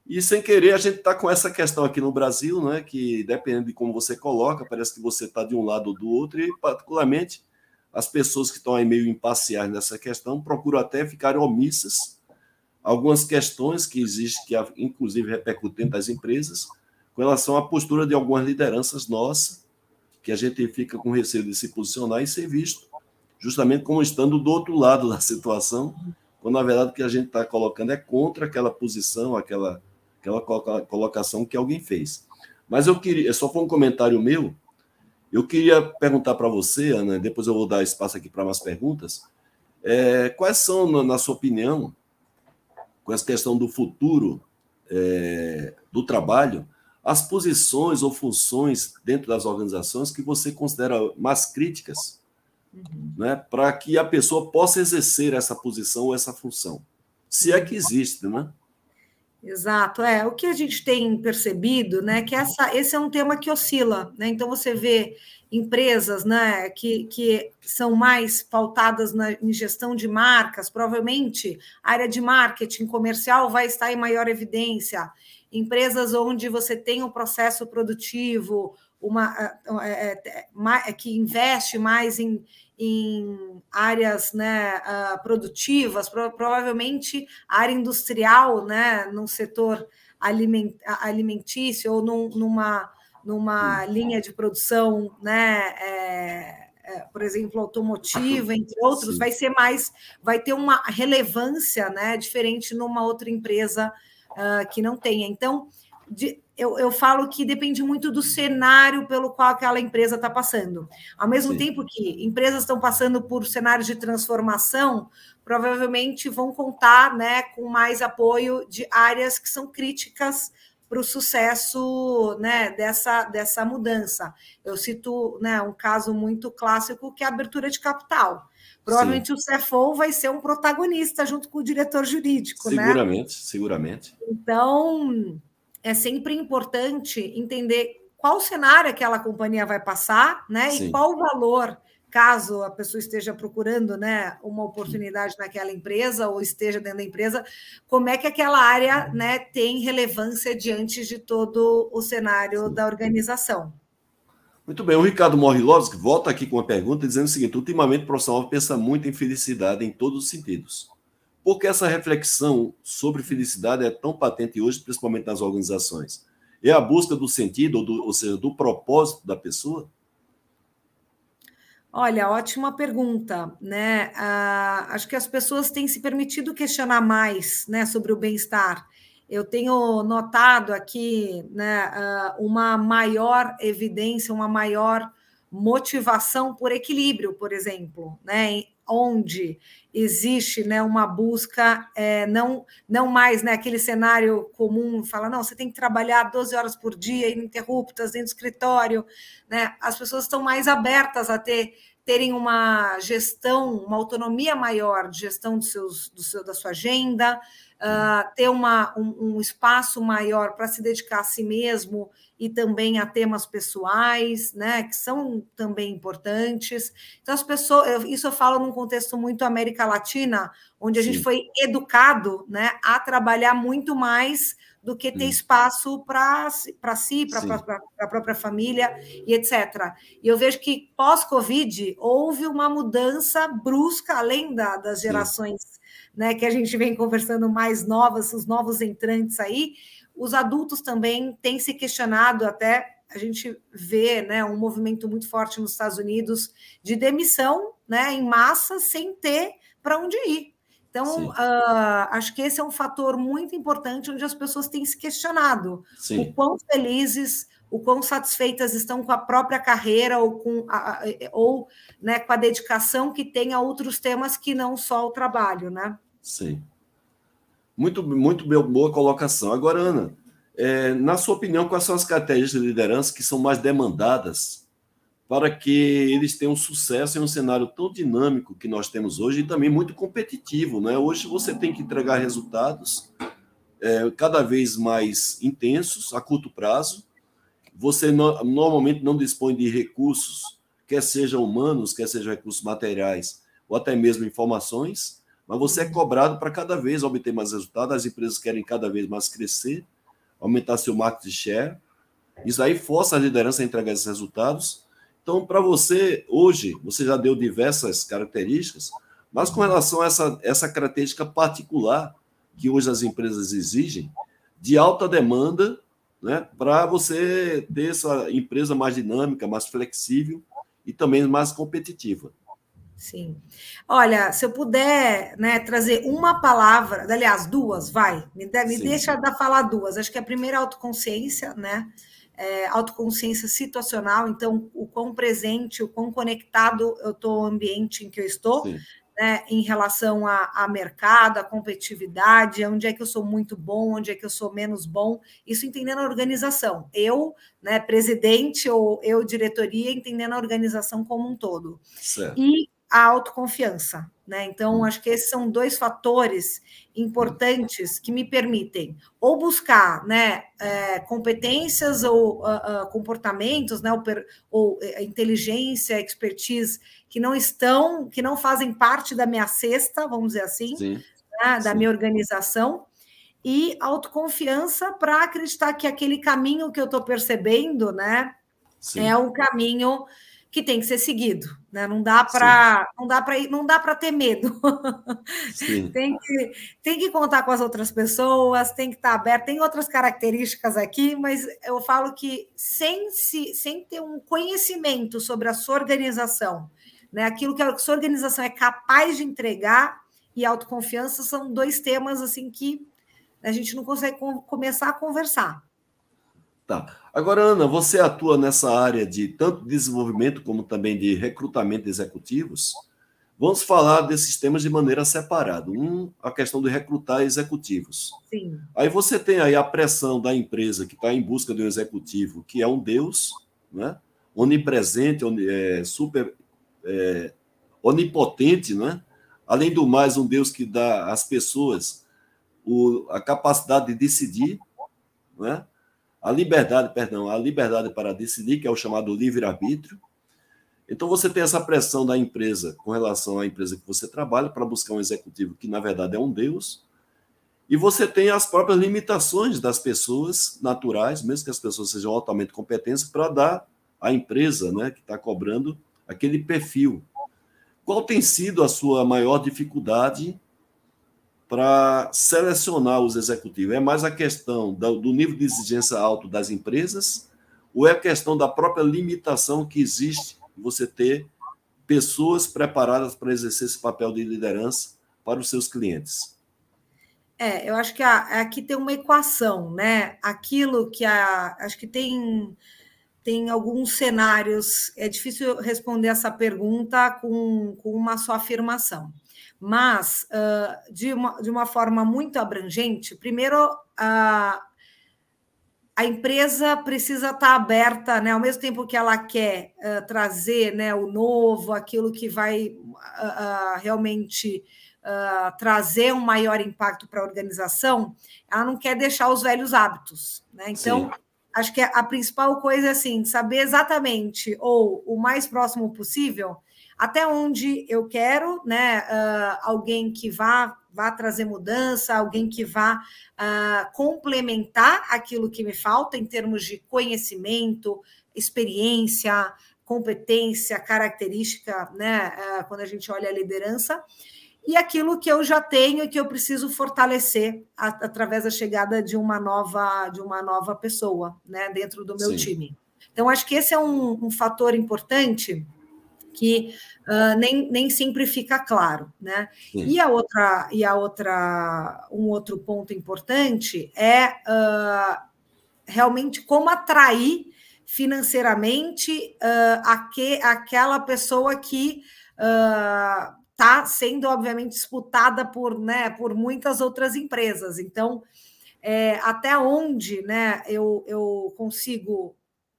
E sem querer, a gente está com essa questão aqui no Brasil, né, que dependendo de como você coloca, parece que você está de um lado ou do outro, e particularmente as pessoas que estão aí meio imparciais nessa questão procuram até ficar omissas algumas questões que existem, que inclusive repercutem das empresas, com relação à postura de algumas lideranças nossas, que a gente fica com receio de se posicionar e ser visto, justamente como estando do outro lado [laughs] da situação, quando na verdade o que a gente está colocando é contra aquela posição, aquela, aquela colocação que alguém fez. Mas eu queria, só foi um comentário meu, eu queria perguntar para você, Ana, depois eu vou dar espaço aqui para mais perguntas, é, quais são, na sua opinião, com essa questão do futuro é, do trabalho, as posições ou funções dentro das organizações que você considera mais críticas, uhum. né, para que a pessoa possa exercer essa posição ou essa função, se é que existe, né? Exato, é o que a gente tem percebido, né? Que essa, esse é um tema que oscila, né? Então você vê empresas, né, que, que são mais pautadas na, em gestão de marcas, provavelmente a área de marketing comercial vai estar em maior evidência. Empresas onde você tem um processo produtivo, uma é, é, que investe mais em, em áreas né, uh, produtivas, pro, provavelmente área industrial, né, num setor aliment, alimentício ou num, numa, numa linha de produção, né, é, é, por exemplo, automotiva, entre outros, Sim. vai ser mais, vai ter uma relevância né, diferente numa outra empresa uh, que não tenha. Então, de, eu, eu falo que depende muito do cenário pelo qual aquela empresa está passando. Ao mesmo Sim. tempo que empresas estão passando por cenários de transformação, provavelmente vão contar né, com mais apoio de áreas que são críticas para o sucesso né, dessa, dessa mudança. Eu cito né, um caso muito clássico que é a abertura de capital. Provavelmente Sim. o CFO vai ser um protagonista junto com o diretor jurídico. Seguramente, né? seguramente. Então, é sempre importante entender qual cenário aquela companhia vai passar, né? Sim. E qual o valor, caso a pessoa esteja procurando, né, uma oportunidade naquela empresa ou esteja dentro da empresa, como é que aquela área, né, tem relevância diante de todo o cenário Sim. da organização. Muito bem, o Ricardo Morrilovski volta aqui com uma pergunta dizendo o seguinte: ultimamente o profissional pensa muito em felicidade em todos os sentidos. Por que essa reflexão sobre felicidade é tão patente hoje, principalmente nas organizações? É a busca do sentido, ou, do, ou seja, do propósito da pessoa? Olha, ótima pergunta, né? Ah, acho que as pessoas têm se permitido questionar mais, né, sobre o bem-estar. Eu tenho notado aqui, né, ah, uma maior evidência, uma maior motivação por equilíbrio, por exemplo, né? Onde existe né, uma busca, é, não, não mais né, aquele cenário comum, fala, não, você tem que trabalhar 12 horas por dia, ininterruptas, dentro do escritório, né? As pessoas estão mais abertas a ter terem uma gestão, uma autonomia maior de gestão do seus, do seu, da sua agenda, uh, ter uma, um, um espaço maior para se dedicar a si mesmo e também a temas pessoais, né, que são também importantes. Então, as pessoas, isso eu falo num contexto muito América Latina, onde a Sim. gente foi educado né, a trabalhar muito mais do que ter hum. espaço para si, para a própria família e etc. E eu vejo que pós-Covid houve uma mudança brusca, além da, das gerações né, que a gente vem conversando mais novas, os novos entrantes aí, os adultos também têm se questionado até a gente vê né, um movimento muito forte nos Estados Unidos de demissão né, em massa sem ter para onde ir. Então, uh, acho que esse é um fator muito importante onde as pessoas têm se questionado Sim. o quão felizes, o quão satisfeitas estão com a própria carreira ou com a, ou né, com a dedicação que tem a outros temas que não só o trabalho, né? Sim. Muito, muito boa colocação. Agora, Ana, é, na sua opinião, quais são as características de liderança que são mais demandadas para que eles tenham sucesso em um cenário tão dinâmico que nós temos hoje e também muito competitivo? Né? Hoje você tem que entregar resultados é, cada vez mais intensos, a curto prazo, você no, normalmente não dispõe de recursos, quer sejam humanos, quer sejam recursos materiais, ou até mesmo informações, mas você é cobrado para cada vez obter mais resultados, as empresas querem cada vez mais crescer, aumentar seu market share, isso aí força a liderança a entregar esses resultados. Então, para você, hoje, você já deu diversas características, mas com relação a essa, essa característica particular que hoje as empresas exigem, de alta demanda, né, para você ter essa empresa mais dinâmica, mais flexível e também mais competitiva. Sim. Olha, se eu puder né, trazer uma palavra, aliás, duas, vai, me, de, me deixa dar falar duas. Acho que a primeira é autoconsciência, né? É, autoconsciência situacional, então o quão presente, o quão conectado eu estou ao ambiente em que eu estou, Sim né, em relação a, a, mercado, a competitividade, onde é que eu sou muito bom, onde é que eu sou menos bom, isso entendendo a organização. Eu, né, presidente ou eu, diretoria, entendendo a organização como um todo. Certo. E a autoconfiança. Né? Então, hum. acho que esses são dois fatores importantes que me permitem ou buscar né, é, competências ou uh, uh, comportamentos, né, ou, ou uh, inteligência, expertise que não estão, que não fazem parte da minha cesta, vamos dizer assim, sim, né, da sim. minha organização, e autoconfiança para acreditar que aquele caminho que eu estou percebendo né, é um caminho que tem que ser seguido, né? Não dá para não dá para não dá para ter medo. [laughs] tem que tem que contar com as outras pessoas, tem que estar tá aberto. Tem outras características aqui, mas eu falo que sem se sem ter um conhecimento sobre a sua organização, né? Aquilo que a sua organização é capaz de entregar e autoconfiança são dois temas assim que a gente não consegue começar a conversar. Tá. Agora, Ana, você atua nessa área de tanto desenvolvimento como também de recrutamento de executivos. Vamos falar desses temas de maneira separada. Um, a questão de recrutar executivos. Sim. Aí você tem aí a pressão da empresa que está em busca de um executivo que é um Deus, né? onipresente, é, super é, onipotente, né? além do mais, um Deus que dá às pessoas o, a capacidade de decidir, né? A liberdade, perdão, a liberdade para decidir, que é o chamado livre-arbítrio. Então você tem essa pressão da empresa com relação à empresa que você trabalha para buscar um executivo que na verdade é um deus. E você tem as próprias limitações das pessoas naturais, mesmo que as pessoas sejam altamente competentes, para dar à empresa né, que está cobrando aquele perfil. Qual tem sido a sua maior dificuldade para selecionar os executivos? É mais a questão do, nível de exigência alto das empresas ou é a questão da própria limitação que existe você ter pessoas preparadas para exercer esse papel de liderança para os seus clientes? É, eu acho que a, aqui tem uma equação, né? Aquilo que a, acho que tem tem alguns cenários. É difícil responder essa pergunta com, com uma só afirmação mas uh, de, uma, de uma forma muito abrangente, primeiro, uh, a empresa precisa estar aberta, né, ao mesmo tempo que ela quer uh, trazer né, o novo, aquilo que vai realmente trazer um maior impacto para a organização, ela não quer deixar os velhos hábitos. Né? Então, Sim. acho que a principal coisa é assim, saber exatamente, ou o mais próximo possível, até onde eu quero, né? Uh, alguém que vá, vá trazer mudança, alguém que vá uh, complementar aquilo que me falta em termos de conhecimento, experiência, competência, característica, né? Uh, quando a gente olha a liderança. E aquilo que eu já tenho e que eu preciso fortalecer a, através da chegada de uma nova de uma nova pessoa, né, dentro do meu Sim. time. Então acho que esse é um, um fator importante que uh, nem, nem sempre fica claro, né? E a outra e a outra um outro ponto importante é uh, realmente como atrair financeiramente uh, aque, aquela pessoa que está sendo obviamente disputada por, né, por muitas outras empresas. Então, é, até onde né, eu, eu consigo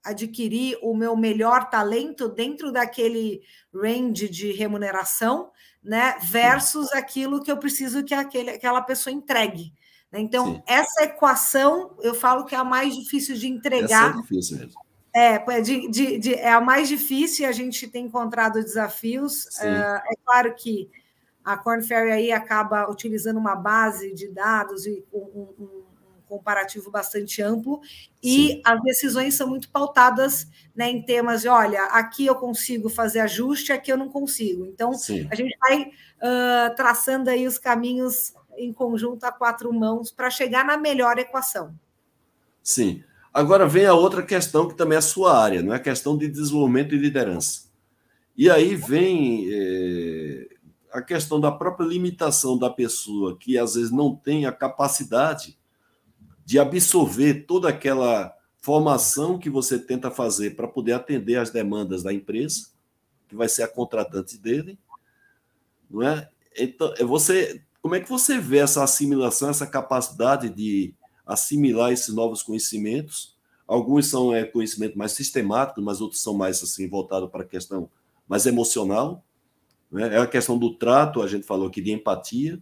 adquirir o meu melhor talento dentro daquele range de remuneração, né? Versus Sim. aquilo que eu preciso que aquele, aquela pessoa entregue. Né? Então, Sim. essa equação eu falo que é a mais difícil de entregar. Essa é difícil mesmo. É, de, de, de, é a mais difícil e a gente tem encontrado desafios. Uh, é claro que a Corn Ferry aí acaba utilizando uma base de dados e um, um, um comparativo bastante amplo e Sim. as decisões são muito pautadas né, em temas de, olha, aqui eu consigo fazer ajuste, aqui eu não consigo. Então, Sim. a gente vai uh, traçando aí os caminhos em conjunto a quatro mãos para chegar na melhor equação. Sim. Agora vem a outra questão que também é a sua área, não é a questão de desenvolvimento e liderança. E aí vem é, a questão da própria limitação da pessoa que às vezes não tem a capacidade de absorver toda aquela formação que você tenta fazer para poder atender às demandas da empresa, que vai ser a contratante dele, não é? Então, é você, como é que você vê essa assimilação, essa capacidade de assimilar esses novos conhecimentos. Alguns são é, conhecimento mais sistemático, mas outros são mais assim voltados para a questão mais emocional. Né? É a questão do trato, a gente falou aqui de empatia.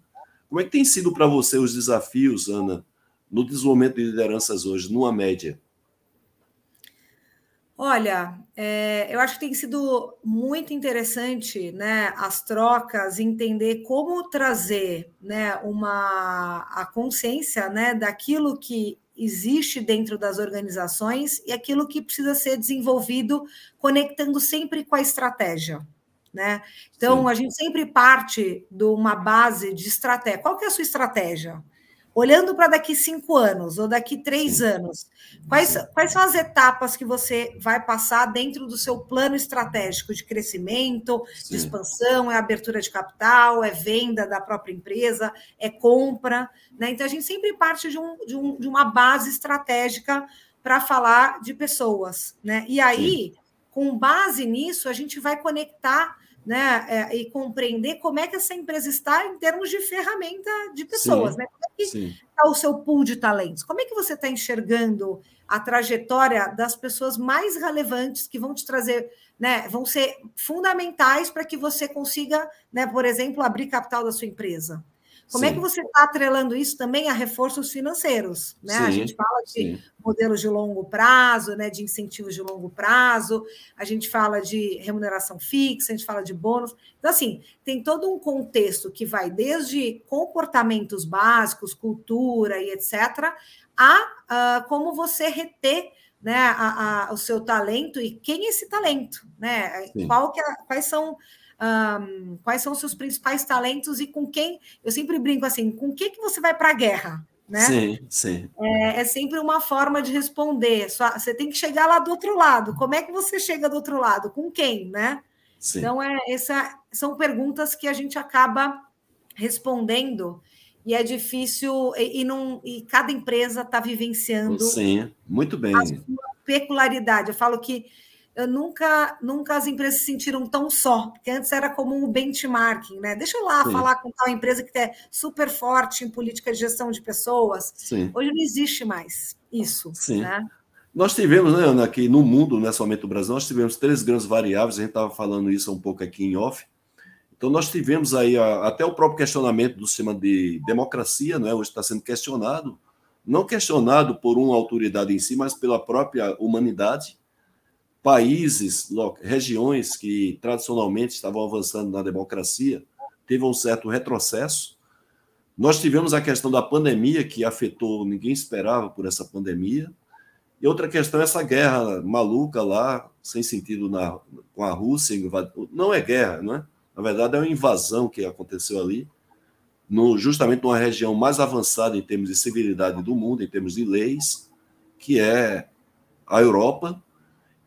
Como é que tem sido para você os desafios, Ana, no desenvolvimento de lideranças hoje, numa média? Olha, é, eu acho que tem sido muito interessante né, as trocas, entender como trazer né, uma, a consciência né, daquilo que existe dentro das organizações e aquilo que precisa ser desenvolvido, conectando sempre com a estratégia. Né? Então, Sim. a gente sempre parte de uma base de estratégia. Qual que é a sua estratégia? Olhando para daqui cinco anos ou daqui três anos, quais, quais são as etapas que você vai passar dentro do seu plano estratégico de crescimento, Sim. de expansão, é abertura de capital, é venda da própria empresa, é compra. Né? Então, a gente sempre parte de, um, de, um, de uma base estratégica para falar de pessoas. Né? E aí, Sim. com base nisso, a gente vai conectar né, é, e compreender como é que essa empresa está em termos de ferramenta de pessoas, sim, né? Como é que está o seu pool de talentos? Como é que você está enxergando a trajetória das pessoas mais relevantes que vão te trazer, né? Vão ser fundamentais para que você consiga, né, por exemplo, abrir capital da sua empresa. Como sim. é que você está atrelando isso também a reforços financeiros? Né? Sim, a gente fala de sim. modelos de longo prazo, né, de incentivos de longo prazo, a gente fala de remuneração fixa, a gente fala de bônus. Então, assim, tem todo um contexto que vai desde comportamentos básicos, cultura e etc., a uh, como você reter né, a, a, o seu talento e quem é esse talento, né? Qual que é, quais são um, quais são os seus principais talentos e com quem. Eu sempre brinco assim: com quem que você vai para a guerra? Né? Sim, sim. É, é, sempre uma forma de responder. Só, você tem que chegar lá do outro lado. Como é que você chega do outro lado? Com quem, né? Sim. Então, é, essa, são perguntas que a gente acaba respondendo e é difícil, e, e, não, e cada empresa está vivenciando. Sim, muito bem. A sua peculiaridade. Eu falo que eu nunca, nunca as empresas se sentiram tão só, porque antes era como um benchmarking, né? Deixa eu lá Sim. falar com tal empresa que é super forte em política de gestão de pessoas. Sim. Hoje não existe mais isso. Sim. Né? Nós tivemos, né, Ana, aqui no mundo, não é somente o Brasil, nós tivemos três grandes variáveis, a gente estava falando isso um pouco aqui em off. Então, nós tivemos aí a, até o próprio questionamento do sistema de democracia, né, hoje está sendo questionado, não questionado por uma autoridade em si, mas pela própria humanidade países, regiões que tradicionalmente estavam avançando na democracia, teve um certo retrocesso. Nós tivemos a questão da pandemia, que afetou, ninguém esperava por essa pandemia. E outra questão é essa guerra maluca lá, sem sentido na, com a Rússia. Não é guerra, não é? Na verdade, é uma invasão que aconteceu ali, no, justamente numa região mais avançada em termos de civilidade do mundo, em termos de leis, que é a Europa,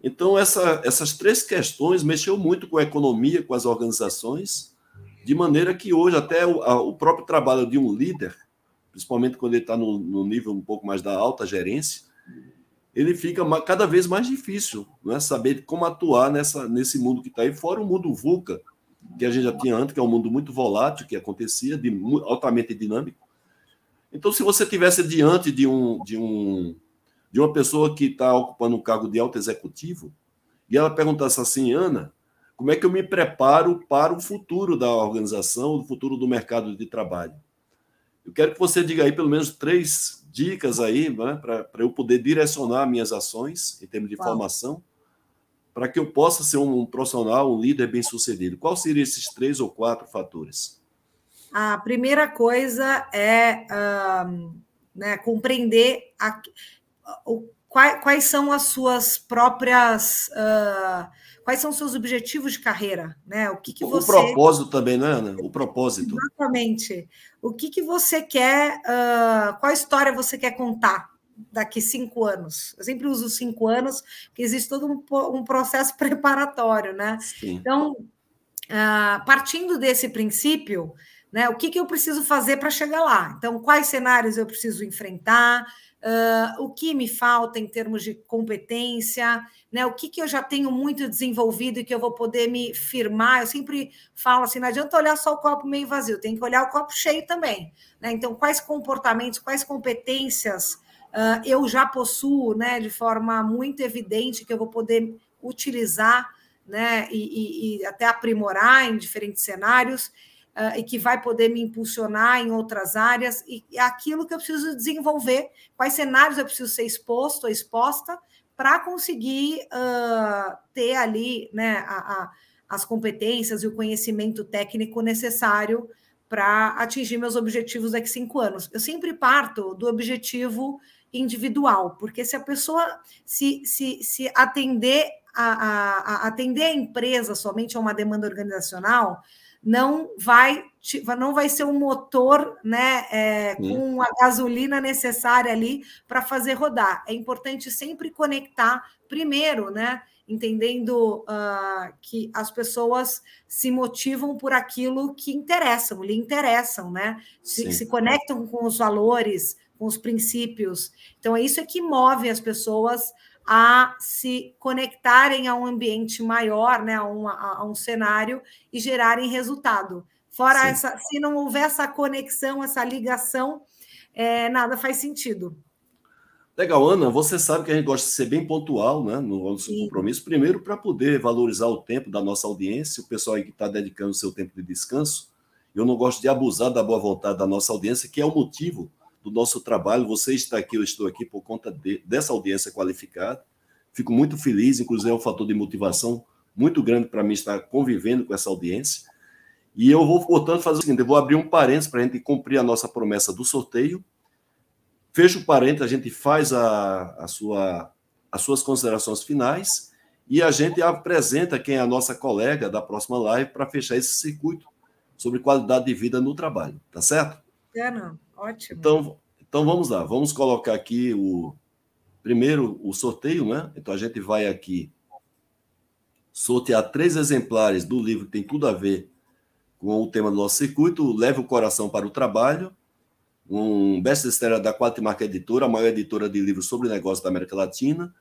então, essa, essas três questões mexeu muito com a economia, com as organizações, de maneira que hoje até o, a, o próprio trabalho de um líder, principalmente quando ele está no, no, nível um pouco mais da alta gerência, ele fica cada vez mais difícil, não é saber como atuar nessa, nesse mundo que está aí, fora o mundo VUCA, que a gente já tinha antes, que é um mundo muito volátil, que acontecia, de, altamente dinâmico. Então, se você tivesse diante de um, de um de uma pessoa que está ocupando um cargo de alto executivo, e ela perguntasse assim, Ana, como é que eu me preparo para o futuro da organização, o futuro do mercado de trabalho? Eu quero que você diga aí pelo menos três dicas aí né, para eu poder direcionar minhas ações em termos de Uau. formação, para que eu possa ser um profissional, um líder bem sucedido. Qual seriam esses três ou quatro fatores? A primeira coisa é né, compreender a, o, quais, quais, são as suas próprias. Uh, quais são os seus objetivos de carreira, né? O que, que você. O propósito também, não é, Ana? O propósito. Exatamente. O que, que você quer, uh, qual história você quer contar daqui cinco anos? Eu sempre uso cinco anos, porque existe todo um, um processo [laughs] preparatório, né? Sim. Então, uh, partindo desse princípio, né, o que, que eu preciso fazer para chegar lá? Então, quais cenários eu preciso enfrentar? Uh, o que me falta em termos de competência, né? O que, que eu já tenho muito desenvolvido e que eu vou poder me firmar. Eu sempre falo assim: não adianta olhar só o copo meio vazio, tem que olhar o copo cheio também. Né? Então, quais comportamentos, quais competências uh, eu já possuo, né? De forma muito evidente que eu vou poder utilizar, né? E, e, e até aprimorar em diferentes cenários uh, e que vai poder me impulsionar em outras áreas, e aquilo que eu preciso desenvolver, quais cenários eu preciso ser exposto ou exposta para conseguir uh, ter ali né, a, a, as competências e o conhecimento técnico necessário para atingir meus objetivos daqui a cinco anos. Eu sempre parto do objetivo individual, porque se a pessoa se, se, se atender a, a, a atender a empresa somente a uma demanda organizacional, não vai não vai ser um motor né, é, com a gasolina necessária ali para fazer rodar. É importante sempre conectar primeiro, né? Entendendo uh, que as pessoas se motivam por aquilo que interessam, lhe interessam, né? Se, se conectam com os valores, com os princípios. Então, é isso é que move as pessoas a se conectarem a um ambiente maior, né, a, um, a um cenário e gerarem resultado. Fora Sim. essa, se não houver essa conexão, essa ligação, é, nada faz sentido. Legal, Ana, você sabe que a gente gosta de ser bem pontual né, no nosso Sim. compromisso, primeiro para poder valorizar o tempo da nossa audiência, o pessoal aí que está dedicando o seu tempo de descanso. Eu não gosto de abusar da boa vontade da nossa audiência, que é o motivo do nosso trabalho. Você está aqui, eu estou aqui por conta de, dessa audiência qualificada. Fico muito feliz, inclusive é um fator de motivação muito grande para mim estar convivendo com essa audiência. E eu vou, portanto, fazer o seguinte: eu vou abrir um parênteses para a gente cumprir a nossa promessa do sorteio. Fecha o parênteses, a gente faz a, a sua, as suas considerações finais e a gente apresenta quem é a nossa colega da próxima live para fechar esse circuito sobre qualidade de vida no trabalho, tá certo? É, não. Ótimo. Então, então vamos lá, vamos colocar aqui o primeiro o sorteio, né? Então a gente vai aqui sortear três exemplares do livro que tem tudo a ver com o tema do nosso circuito, Leve o Coração para o Trabalho, um best-seller da Quatermark Editora, a maior editora de livros sobre negócios da América Latina.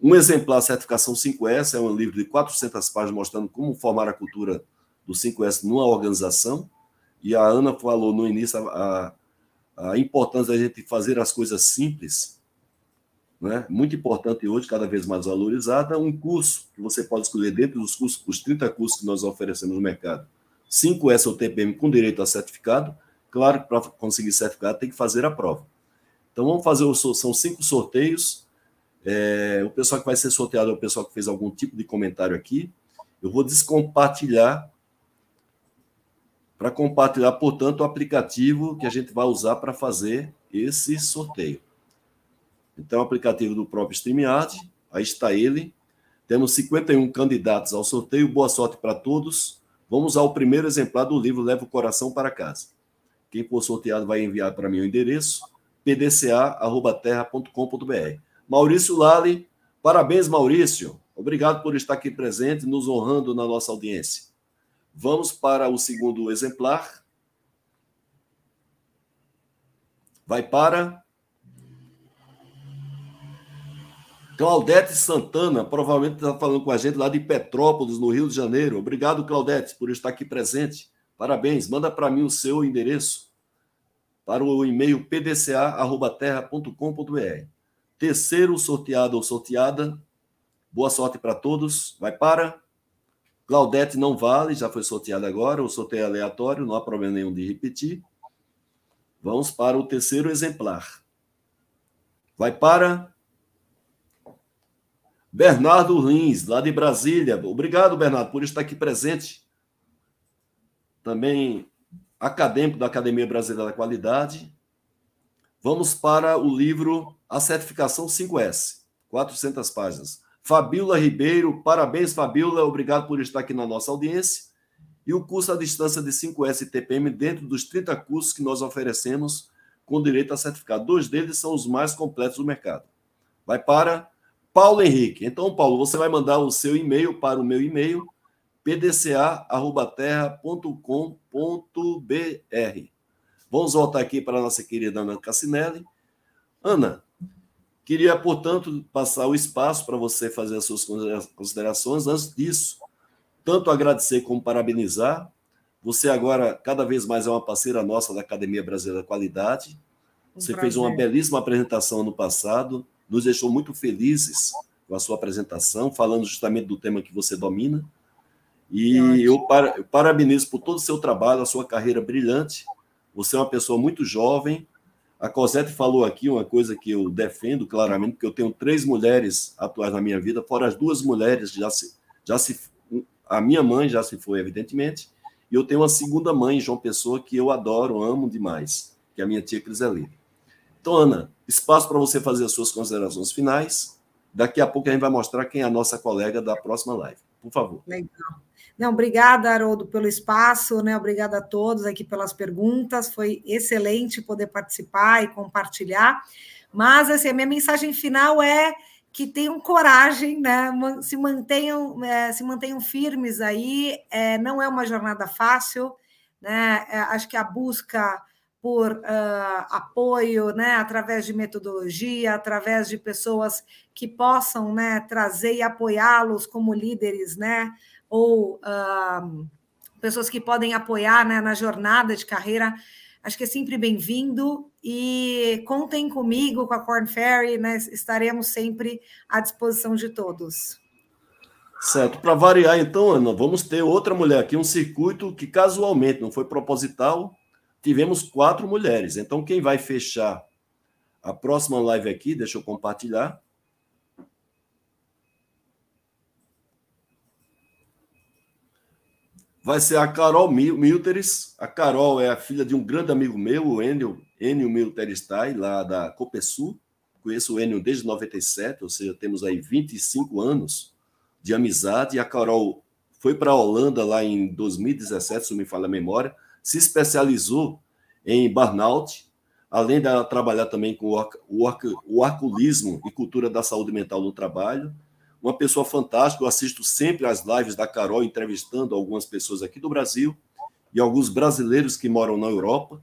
Um exemplar certificação 5S, é um livro de 400 páginas mostrando como formar a cultura do 5S numa organização. E a Ana falou no início a importância da gente fazer as coisas simples, né? muito importante hoje, cada vez mais valorizada, um curso que você pode escolher dentro dos cursos, os 30 cursos que nós oferecemos no mercado. 5S ou TPM com direito a certificado. Claro que para conseguir certificado tem que fazer a prova. Então vamos fazer, o, são cinco sorteios. É, o pessoal que vai ser sorteado é o pessoal que fez algum tipo de comentário aqui. Eu vou descompartilhar para compartilhar, portanto, o aplicativo que a gente vai usar para fazer esse sorteio. Então, o aplicativo do próprio StreamYard, aí está ele. Temos 51 candidatos ao sorteio. Boa sorte para todos. Vamos ao primeiro exemplar do livro Leva o Coração para Casa. Quem for sorteado vai enviar para mim o endereço pdca.terra.com.br. Maurício Lali, parabéns, Maurício. Obrigado por estar aqui presente, nos honrando na nossa audiência. Vamos para o segundo exemplar. Vai para Claudete Santana, provavelmente está falando com a gente lá de Petrópolis, no Rio de Janeiro. Obrigado, Claudete, por estar aqui presente. Parabéns. Manda para mim o seu endereço para o e-mail pdca.terra.com.br. Terceiro sorteado ou sorteada. Boa sorte para todos. Vai para Claudete não vale, já foi sorteado agora, o sorteio é aleatório, não há problema nenhum de repetir. Vamos para o terceiro exemplar. Vai para Bernardo Lins, lá de Brasília. Obrigado, Bernardo, por estar aqui presente. Também acadêmico da Academia Brasileira da Qualidade. Vamos para o livro A Certificação 5S, 400 páginas. Fabiola Ribeiro, parabéns, Fabiola, obrigado por estar aqui na nossa audiência. E o curso à distância de 5S TPM dentro dos 30 cursos que nós oferecemos com direito a certificado. Dois deles são os mais completos do mercado. Vai para Paulo Henrique. Então, Paulo, você vai mandar o seu e-mail para o meu e-mail, pdca.terra.com.br. Vamos voltar aqui para a nossa querida Ana Cassinelli. Ana, queria, portanto, passar o espaço para você fazer as suas considerações. Antes disso, tanto agradecer como parabenizar. Você agora, cada vez mais, é uma parceira nossa da Academia Brasileira da Qualidade. Você fez uma belíssima apresentação no passado nos deixou muito felizes com a sua apresentação, falando justamente do tema que você domina. E eu, para, eu parabenizo por todo o seu trabalho, a sua carreira brilhante. Você é uma pessoa muito jovem. A Cosette falou aqui uma coisa que eu defendo claramente, porque eu tenho três mulheres atuais na minha vida, fora as duas mulheres já se, já se a minha mãe já se foi, evidentemente, e eu tenho uma segunda mãe, João Pessoa, que eu adoro, amo demais, que é a minha tia Criselina. Então, Ana, espaço para você fazer as suas considerações finais. Daqui a pouco a gente vai mostrar quem é a nossa colega da próxima live. Por favor. Legal. Não, obrigada, Haroldo, pelo espaço, né? Obrigada a todos aqui pelas perguntas. Foi excelente poder participar e compartilhar. Mas assim, a minha mensagem final é que tenham coragem, né? Se mantenham, é, se mantenham firmes aí. É, não é uma jornada fácil, né? É, acho que a busca por uh, apoio, né, através de metodologia, através de pessoas que possam, né, trazer e apoiá-los como líderes, né, ou uh, pessoas que podem apoiar, né, na jornada de carreira. Acho que é sempre bem-vindo e contem comigo, com a Corn Ferry, né, estaremos sempre à disposição de todos. Certo. Para variar, então, Ana, vamos ter outra mulher aqui, um circuito que casualmente não foi proposital, tivemos quatro mulheres. Então, quem vai fechar a próxima live aqui, deixa eu compartilhar. Vai ser a Carol Milteres. A Carol é a filha de um grande amigo meu, o Enio, Enio Milterestai, lá da Copesul. Conheço o Enio desde 97, ou seja, temos aí 25 anos de amizade. E a Carol foi para a Holanda lá em 2017, se me falha a memória se especializou em burnout, além de trabalhar também com o, o arculismo e cultura da saúde mental no trabalho. Uma pessoa fantástica, eu assisto sempre às lives da Carol, entrevistando algumas pessoas aqui do Brasil e alguns brasileiros que moram na Europa.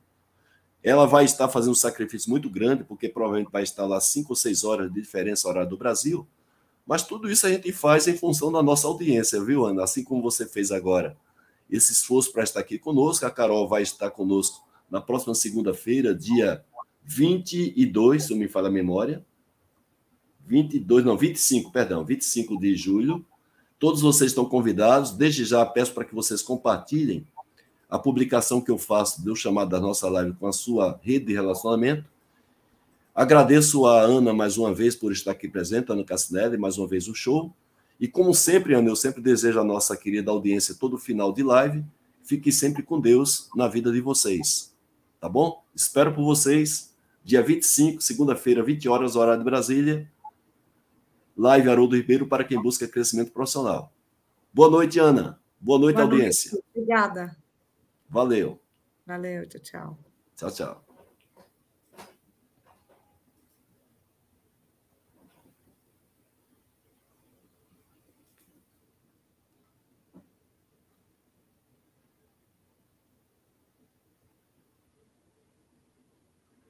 Ela vai estar fazendo um sacrifício muito grande, porque provavelmente vai estar lá cinco ou seis horas de diferença horária do Brasil. Mas tudo isso a gente faz em função da nossa audiência, viu, Ana? Assim como você fez agora esse esforço para estar aqui conosco. A Carol vai estar conosco na próxima segunda-feira, dia 22, se eu me fala a memória. 22, não, 25, perdão, 25 de julho. Todos vocês estão convidados. Desde já peço para que vocês compartilhem a publicação que eu faço do chamado da nossa live com a sua rede de relacionamento. Agradeço a Ana mais uma vez por estar aqui presente, Ana Cassinelli, mais uma vez o show. E como sempre, Ana, eu sempre desejo à nossa querida audiência todo final de live, fique sempre com Deus na vida de vocês. Tá bom? Espero por vocês, dia 25, segunda-feira, 20 horas, horário de Brasília. Live Haroldo Ribeiro para quem busca crescimento profissional. Boa noite, Ana. Boa noite, Boa audiência. Noite. Obrigada. Valeu. Valeu, tchau, tchau. Tchau, tchau.